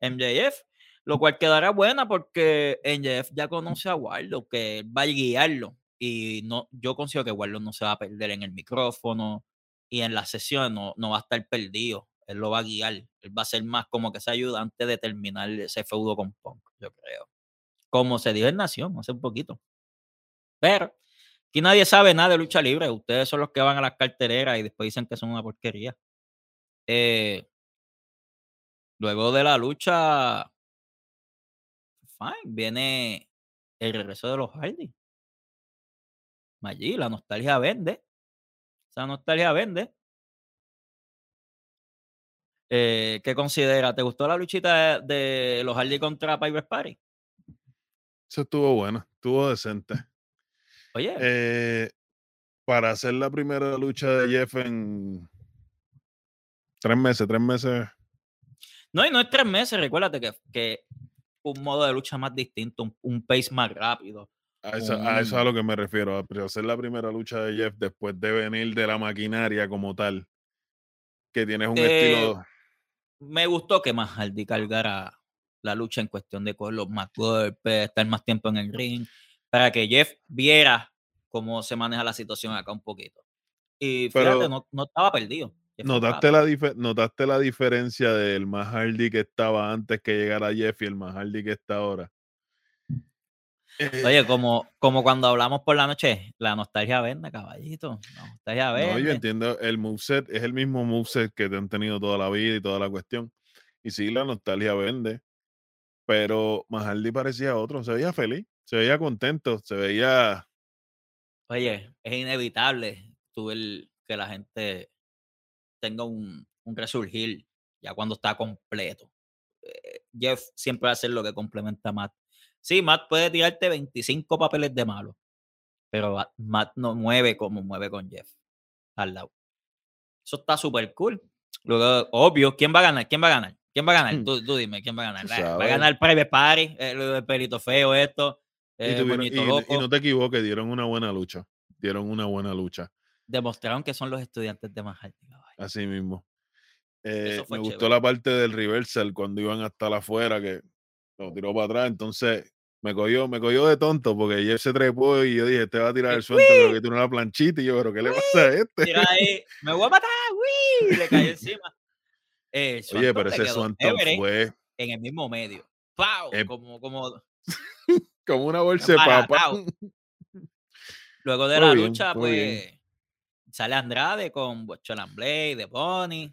MJF, lo cual quedará buena porque MJF ya conoce a Warlock, que va a guiarlo. Y no, yo considero que Warlock no se va a perder en el micrófono y en las sesiones no, no va a estar perdido. Él lo va a guiar. Él va a ser más como que ese ayudante de terminar ese feudo con Punk, yo creo. Como se dijo en Nación hace un poquito. Pero aquí nadie sabe nada de lucha libre. Ustedes son los que van a las cartereras y después dicen que son una porquería. Eh, luego de la lucha, fine, viene el regreso de los Hardy. Allí, la nostalgia vende. Esa nostalgia vende. Eh, ¿Qué considera? ¿Te gustó la luchita de, de los Hardy contra Piper Party? Eso estuvo bueno, estuvo decente. Oye, Eh, para hacer la primera lucha de Jeff en tres meses, tres meses. No, y no es tres meses, recuérdate que, que un modo de lucha más distinto, un, un pace más rápido. A eso, a eso es a lo que me refiero, a hacer la primera lucha de Jeff después de venir de la maquinaria como tal, que tienes un Eh, estilo. me gustó que más Hardy cargara la lucha en cuestión de coger los más golpes, estar más tiempo en el ring, para que Jeff viera cómo se maneja la situación acá un poquito. Y fíjate, Pero- no, no estaba perdido. ¿Notaste la, ¿Notaste la diferencia del más Hardy que estaba antes que llegara Jeff y el más Hardy que está ahora? Eh, Oye, como, como cuando hablamos por la noche, la nostalgia vende, caballito. La nostalgia no, vende. yo entiendo, el moveset es el mismo moveset que te han tenido toda la vida y toda la cuestión. Y sí, la nostalgia vende. Pero más Hardy parecía otro, se veía feliz, se veía contento, se veía... Oye, es inevitable tú el, que la gente tenga un, un resurgir ya cuando está completo. Eh, Jeff siempre va a ser lo que complementa a Matt. Sí, Matt puede tirarte 25 papeles de malo, pero Matt- no mueve como mueve con Jeff al lado. Eso está súper cool. Luego, obvio, ¿quién va a ganar? ¿Quién va a ganar? ¿Quién va a ganar? Hmm. Tú, tú dime, ¿quién va a ganar? Eh, Va a ganar Private Party, eh, lo del pelito feo, esto, y, tuvieron- Moñito y- Loco. y no te equivoques, dieron una buena lucha. Dieron una buena lucha. Demostraron que son los estudiantes de Manhattan. Así mismo. Eh, me gustó chévere. la parte del reversal cuando iban hasta la afuera que lo tiró para atrás. Entonces me cogió, me cogió de tonto porque Jeff se trepó y yo dije, te va a tirar Eh, el suelto, creo que tiene una planchita. Y yo, pero ¿qué le pasa a este? Tira ahí, me voy a matar, ¡uy! Le cayó encima. Eh, Oye, pero ese Swanton fue en el mismo medio. ¡Pau! Eh, como, como como una bolsa de papa. Luego de la lucha, pues sale Andrade con Cholan Blade, de Bonnie.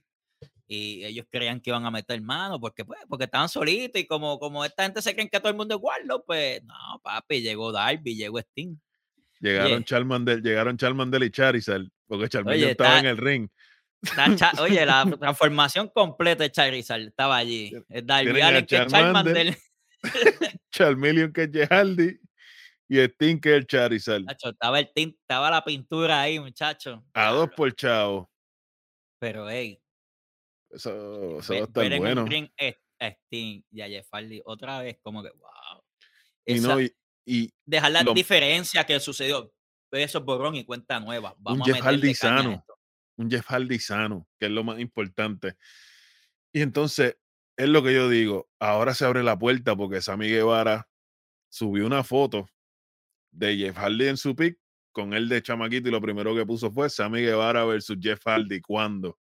Y ellos creían que iban a meter mano porque, pues, porque estaban solitos. Y como, como esta gente se creen que todo el mundo es Warlock, pues no, papi, llegó Darby, llegó Sting. Llegaron Oye. Charmander, llegaron Charmander y Charizard, porque Charmander estaba en el ring. Oye, la transformación completa de Charizard estaba allí. Darby tienen a Allin, que es Charmander. Charmeleon que es Jehaldi y Sting que es el Charizard. Chacho, estaba, el tint, estaba la pintura ahí, muchacho. A dos por chavo. Pero, hey, Eso, eso va a estar bueno. un a a Sting y a Jeff Hardy otra vez, como que, wow. Y no, y, y dejar la lo- diferencia que sucedió. Eso es borrón y cuenta nueva. Vamos Jeff Hardy sano. un Jeff Hardy sano, que es lo más importante. Y entonces, es lo que yo digo, ahora se abre la puerta porque Sammy Guevara subió una foto de Jeff Hardy en su pick con él de chamaquito y lo primero que puso fue Sammy Guevara versus Jeff Hardy. ¿Cuándo?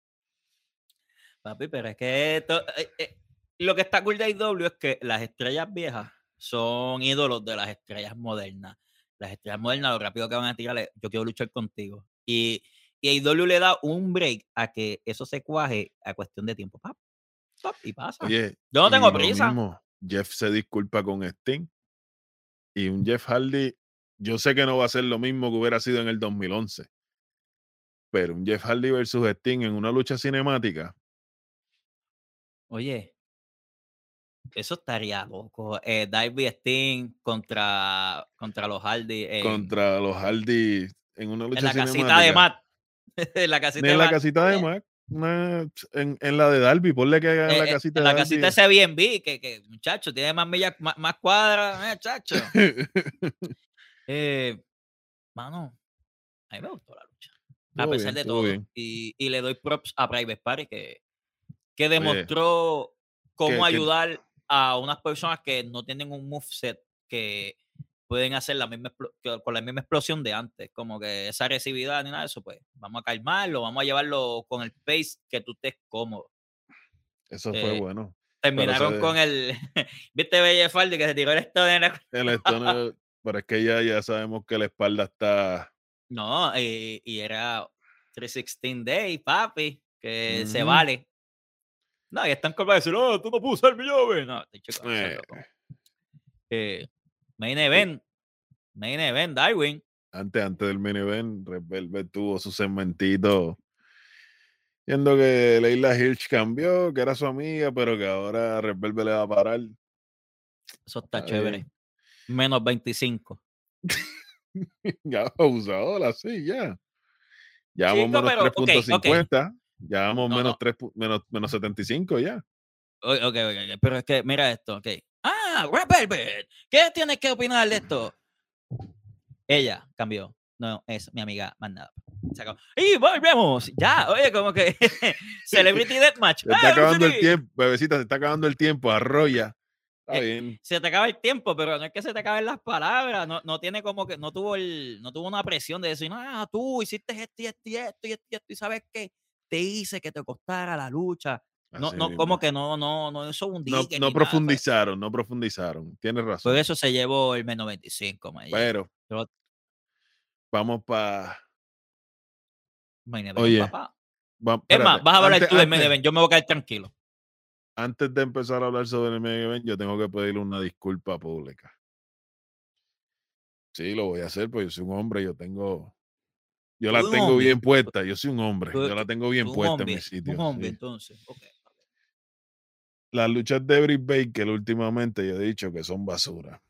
Papi, pero es que esto- eh, eh, lo que está cool de AEW es que las estrellas viejas son ídolos de las estrellas modernas. Las estrellas modernas, lo rápido que van a tirar es, yo quiero luchar contigo. Y, y AEW le da un break a que eso se cuaje a cuestión de tiempo. Pap, pap, y pasa. Oye, Yo no tengo prisa. mismo, Jeff se disculpa con Sting y un Jeff Hardy, yo sé que no va a ser lo mismo que hubiera sido en el 2011, pero un Jeff Hardy versus Sting en una lucha cinemática, Oye, eso estaría loco. Eh, Darby Sting contra, contra los Hardy. en- contra los Hardy en una lucha en la casita de. Matt. en la casita de en la Matt. casita de Eh, una- en, en la de Darby, ponle que hagan eh, la eh, casita en de la casita ese Airbnb, que, que muchacho, tiene más millas, más, más cuadras, eh, chacho. Darby. Eh, mano, a mí me gustó la lucha. A pesar bien, de todo. Y, y le doy props a Private Party que, que demostró cómo que- ayudar a unas personas que no tienen un moveset que pueden hacer la misma con la misma explosión de antes. Como que esa agresividad ni nada de eso, pues vamos a calmarlo, vamos a llevarlo con el pace que tú estés cómodo. Eso fue Eh, bueno. Terminaron se- con el. ¿Viste Belle Faldi que se tiró el la- El stoner, pero es que ya, ya sabemos que la espalda está. No, y, y era 316 Day, papi, que se vale. No, y están como para decir, oh, tú no puedes usar mi llave. No, estoy chico, eh. Eh, main event, main event, Darwin. antes, antes del main event, Red Velvet tuvo su segmentito. Viendo que Leila Hirsch cambió, que era su amiga, pero que ahora Red Velvet le va a parar. Eso está Está chévere. Menos 25. ya, abusadora, sí, ya. Ya vamos Chico, menos pero, ok, ok. 3.50. Ya vamos No, menos, no. 3 pu- menos, menos 75 ya. O- Ok, ok, ok, pero es que mira esto, ok. Ah, Red Velvet, ¿qué tienes que opinar de esto? Ella cambió. No, es mi amiga, más nada. Se acabó. Y volvemos. Ya, oye, como que Celebrity Deathmatch. Se está ¡Ah, acabando el tiempo, bebecita, se está acabando el tiempo, arroya. Está Eh, bien. Se te acaba el tiempo, pero no es que se te acaben las palabras. No, no tiene como que, no tuvo el, no tuvo una presión de decir, ah, tú hiciste esto y esto y esto y esto y esto, y sabes qué, te hice que te costara la lucha. No, Así no, como que no, no, no, eso es un no, no nada, fue- profundizaron, no profundizaron. Tienes razón. Por eso se llevó el M95, man, ya. pero Pero- vamos para. Oye, papá. Va, Es más, vas a hablar antes- tú del event, yo me voy a quedar tranquilo. Antes de empezar a hablar sobre el main event, yo tengo que pedirle una disculpa pública. Sí, lo voy a hacer, porque yo soy un hombre, yo tengo. Yo la tengo hombre, bien puesta, yo soy un hombre, yo la tengo bien puesta en hombre, mi sitio. Un hombre, sí. entonces. ok. Las luchas de Britt Baker últimamente yo he dicho que son basura.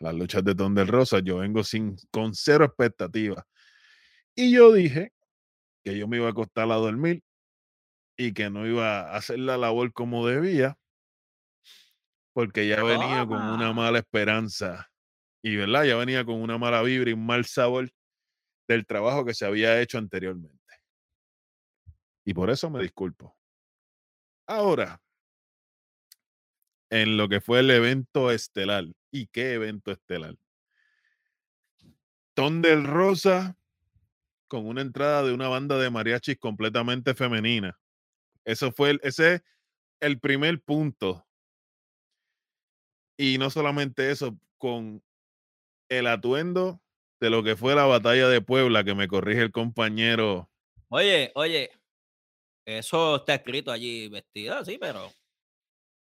Las luchas de Thunder Rosa, yo vengo sin, con cero expectativas. Y yo dije que yo me iba a acostar a dormir y que no iba a hacer la labor como debía, porque ya venía con una Toma. mala esperanza. Y verdad, ya venía con una mala vibra y un mal sabor del trabajo que se había hecho anteriormente. Y por eso me disculpo. Ahora, en lo que fue el evento estelar. ¿Y qué evento estelar? Thunder Rosa con una entrada de una banda de mariachis completamente femenina. Eso fue el, ese es el primer punto. Y no solamente eso, con el atuendo de lo que fue la batalla de Puebla, que me corrige el compañero. Oye, oye, eso está escrito allí vestida, sí, pero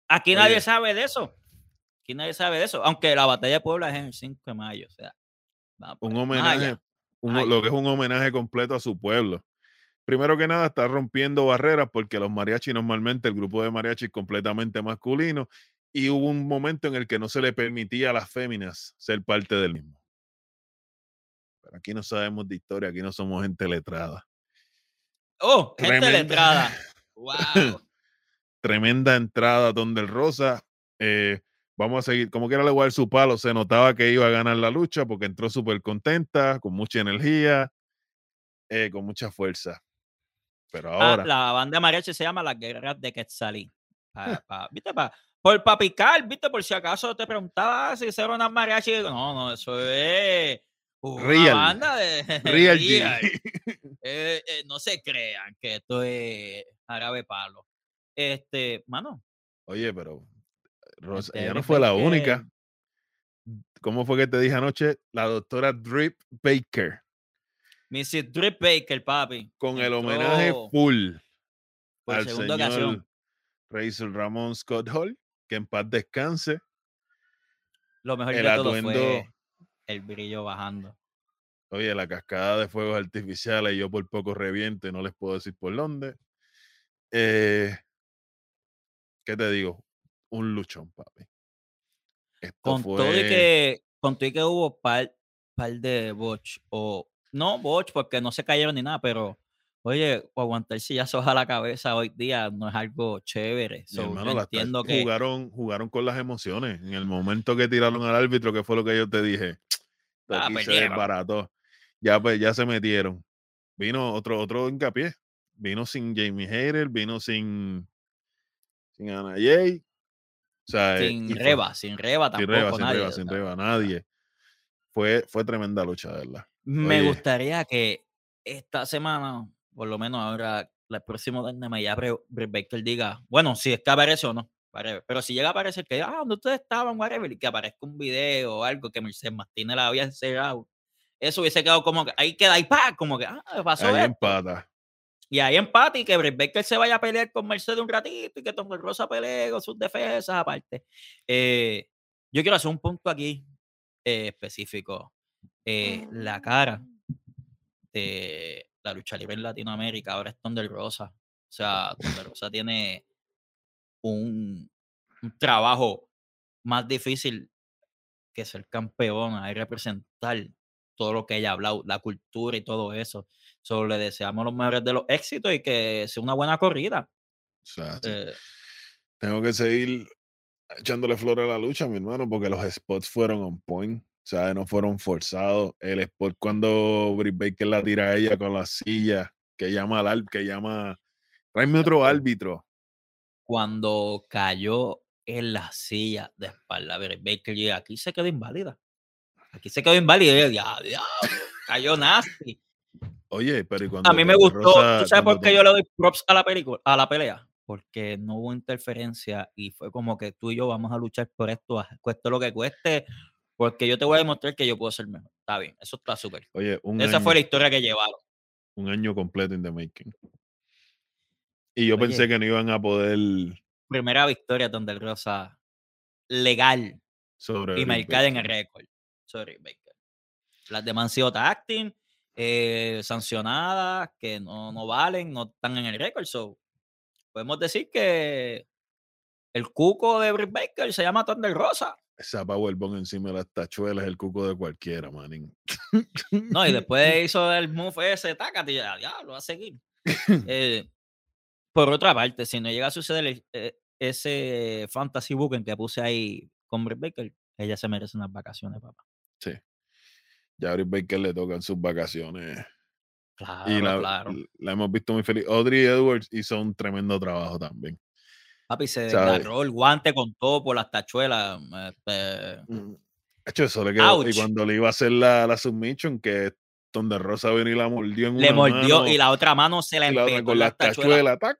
aquí nadie sabe de eso. Aquí nadie sabe de eso, aunque la batalla de Puebla es en el 5 de mayo, o sea, un pues, homenaje, un- lo que es un homenaje completo a su pueblo. Primero que nada, está rompiendo barreras porque los mariachis normalmente, el grupo de mariachis completamente masculino, y hubo un momento en el que no se le permitía a las féminas ser parte del mismo. Pero aquí no sabemos de historia, aquí no somos gente letrada. Oh, gente Tremenda. letrada. Wow. Tremenda entrada donde el Rosa. eh, vamos a seguir, como quiera le voy a dar su palo, se notaba que iba a ganar la lucha porque entró súper contenta, con mucha energía, eh, con mucha fuerza. Pero Ah, ahora, la banda mariachi se llama Las Guerreras de Quetzalí. Pa- pa- ¿Viste? Pa, por pa picar, ¿viste? Por si acaso te preguntaba si eso era una mariachi. No, no, eso es una Real. banda de Real. Eh, eh, no se crean que esto es árabe palo. Este, mano, Oye, pero Rosa, Este, ella no fue la única. ¿Cómo fue que te dije anoche? La doctora Drip Baker, Mrs. Drip Baker, papi. con el entró homenaje full por al segunda señor ocasión. Razor Ramón Scott Hall, que en paz descanse. Lo mejor El de todo atuendo, fue el brillo bajando. oye, la cascada de fuegos artificiales, yo por poco reviento y no les puedo decir por dónde. Eh, ¿Qué te digo? Un luchón, papi. Esto Con fue... todo y que, con todo y que hubo par, par de botch, o no botch porque no se cayeron ni nada, pero oye, aguantar sillazos a la cabeza hoy día no es algo chévere. So, hermano, entiendo que jugaron, jugaron con las emociones. En el momento que tiraron al árbitro, que fue lo que yo te dije, Ah, aquí se desbarató. Ya, pues, ya se metieron. Vino otro, otro hincapié. Vino sin Jamie Hayter, vino sin, sin Ana Jay. O sea, eh, sin fue- reba, sin reba sin tampoco reba, sin nadie. reba, o sin sea, reba, nadie. Fue, fue tremenda lucha, ¿verdad? Me Oye. gustaría que esta semana, por lo menos ahora, el próximo Dynamite, ya Bre- Britt Baker diga, bueno, si es que aparece o no, pero si llega a aparecer que, ah, ¿dónde ustedes estaban, whatever, y que aparezca un video o algo que Mercedes Martínez la había encerrado, eso hubiese quedado como que, ahí queda, ahí pa, como que, ah, pasó Ahí esto. empata. Y ahí empate y que Britt Baker se vaya a pelear con Mercedes un ratito y que Tom Rosa pelee con sus defensas aparte. Eh, yo quiero hacer un punto aquí eh, específico. Eh, la cara de la lucha libre en Latinoamérica ahora es Thunder Rosa. O sea, Thunder Rosa tiene un, un trabajo más difícil que ser campeona y representar todo lo que ella ha hablado, la cultura y todo eso. Solo le deseamos los mejores de los éxitos y que sea una buena corrida. Eh, tengo que seguir echándole flores a la lucha, mi hermano, porque los spots fueron on point. Sea, no fueron forzados. El spot cuando Britt Baker la tira a ella con la silla, que llama al que llama. Tráeme otro árbitro. cuando cayó en la silla de espalda, Britt Baker, y aquí se quedó inválida. Aquí se quedó inválida. y yo, "Ya, diablo, cayó nasty. Oye, pero ¿y cuando A mí me gustó. Rosa- ¿Tú sabes por qué yo le doy props a la película, a la pelea? Porque no hubo interferencia y fue como que tú y yo vamos a luchar por esto, cueste lo que cueste, porque yo te voy a demostrar que yo puedo ser mejor. Está bien, eso está súper. Oye, un Esa año, fue la historia que llevaron. un año completo in the making. Y yo pensé que no iban a poder Primera victoria donde el Rosa legal sobre y marcada en el récord. Sorry, Baker. Las demás han sido tacting, eh, sancionadas, que no, no valen, no están en el récord. So, podemos decir que el cuco de Britt Baker se llama Thunder Rosa. Esa Powerbomb encima de las tachuelas, el cuco de cualquiera, manín. No, y después hizo el move ese, tácate, ya, ya, lo va a seguir. Eh, por otra parte, si no llega a suceder el- eh, ese fantasy book en que puse ahí con Britt Baker, ella se merece unas vacaciones, papá. Ya a Britt Baker le tocan sus vacaciones. Claro, y la, claro. la hemos visto muy feliz. Audrey Edwards hizo un tremendo trabajo también. Papi se desgarró el guante con todo por las tachuelas. este, Mm, hecho, eso le quedó. Y cuando le iba a hacer la, la submission, que donde Rosa vino y la mordió en le una mordió mano, y la otra mano se la empezó con las tachuelas. tac.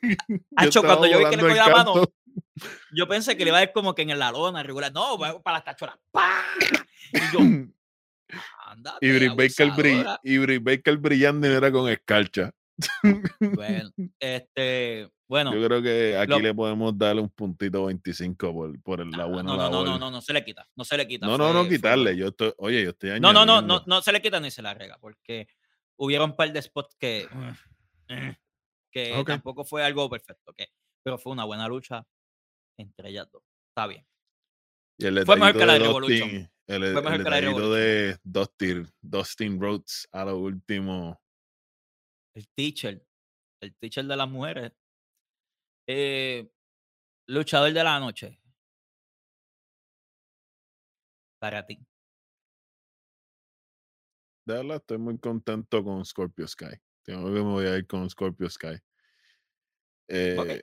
Hacho, cuando yo vi que le cogió la mano. Yo pensé que le iba a ir como que en la lona regular. No, para las tachuelas. ¡Pah! Y yo, ándate, y Britt Baker, brill- Baker brillando era con escarcha. Bueno, este, bueno. Yo creo que aquí lo- le podemos darle un puntito 25 por, por la ah, buena no, no, no, labor. no, no, no se le quita, no se le quita. No, no, no quitarle. Yo estoy, oye, yo estoy No, no, no, no, no se le quita ni se la rega, porque hubieron un par de spots que, eh, que tampoco fue algo perfecto, que, pero fue una buena lucha entre ellas dos. Está bien. Y el Fue mejor que la de Revolution. El, Fue mejor el que la de detallito de Dustin, Dustin Rhodes a lo último. El teacher, el teacher de las mujeres. Eh, luchador de la noche. Para ti. De verdad, estoy muy contento con Scorpio Sky. Tengo que me voy a ir con Scorpio Sky. Eh,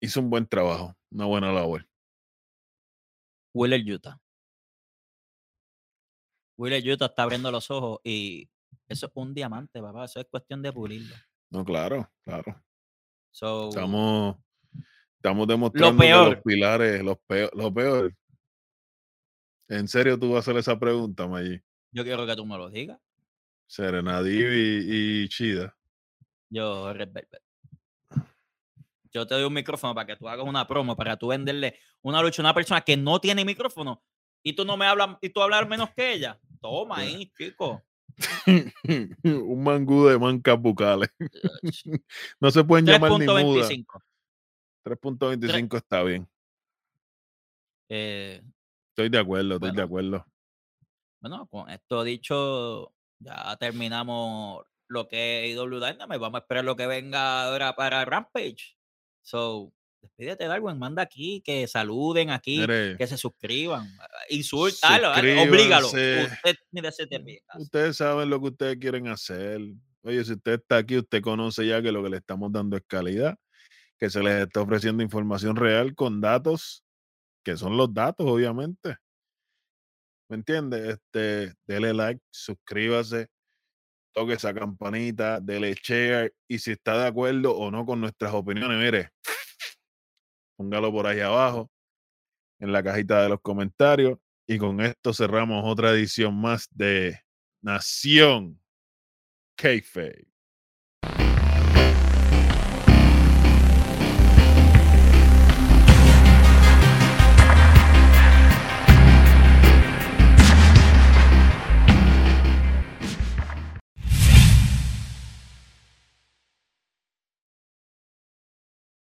Hizo un buen trabajo, una buena labor. Willer Utah. Willer Utah está abriendo los ojos y eso es un diamante, papá. Eso es cuestión de pulirlo. No, claro, claro. So, Estamos, estamos demostrando peor. los pilares, los peor, lo peor. ¿En serio tú vas a hacer esa pregunta, Maggi? yo quiero que tú me lo digas. Serena Divi y Chida. Yo, Red Velvet. Yo te doy un micrófono para que tú hagas una promo, para tú venderle una lucha a una persona que no tiene micrófono y tú no me hablas y tú hablas menos que ella. Toma ahí, chico. un mangú de mancas bucales. no se pueden llamar ni muda. 3.25. 3.25 está bien. Eh, Estoy de acuerdo, estoy de Bueno. acuerdo. bueno, con esto dicho, ya terminamos lo que es IW Dynamite. Vamos a esperar lo que venga ahora para Rampage. So, despídete, Darwin. Manda aquí, que saluden aquí, Mire, que se suscriban. Insultalo, oblígalo. Suscríbanse. Usted ni de se termina. ustedes saben lo que ustedes quieren hacer. Oye, si usted está aquí, usted conoce ya que lo que le estamos dando es calidad, que se les está ofreciendo información real con datos, que son los datos, obviamente. ¿Me entiende? Este, dele like, suscríbase, toque esa campanita, dele share y si está de acuerdo o no con nuestras opiniones, mire, póngalo por ahí abajo en la cajita de los comentarios y con esto cerramos otra edición más de Nación Keife.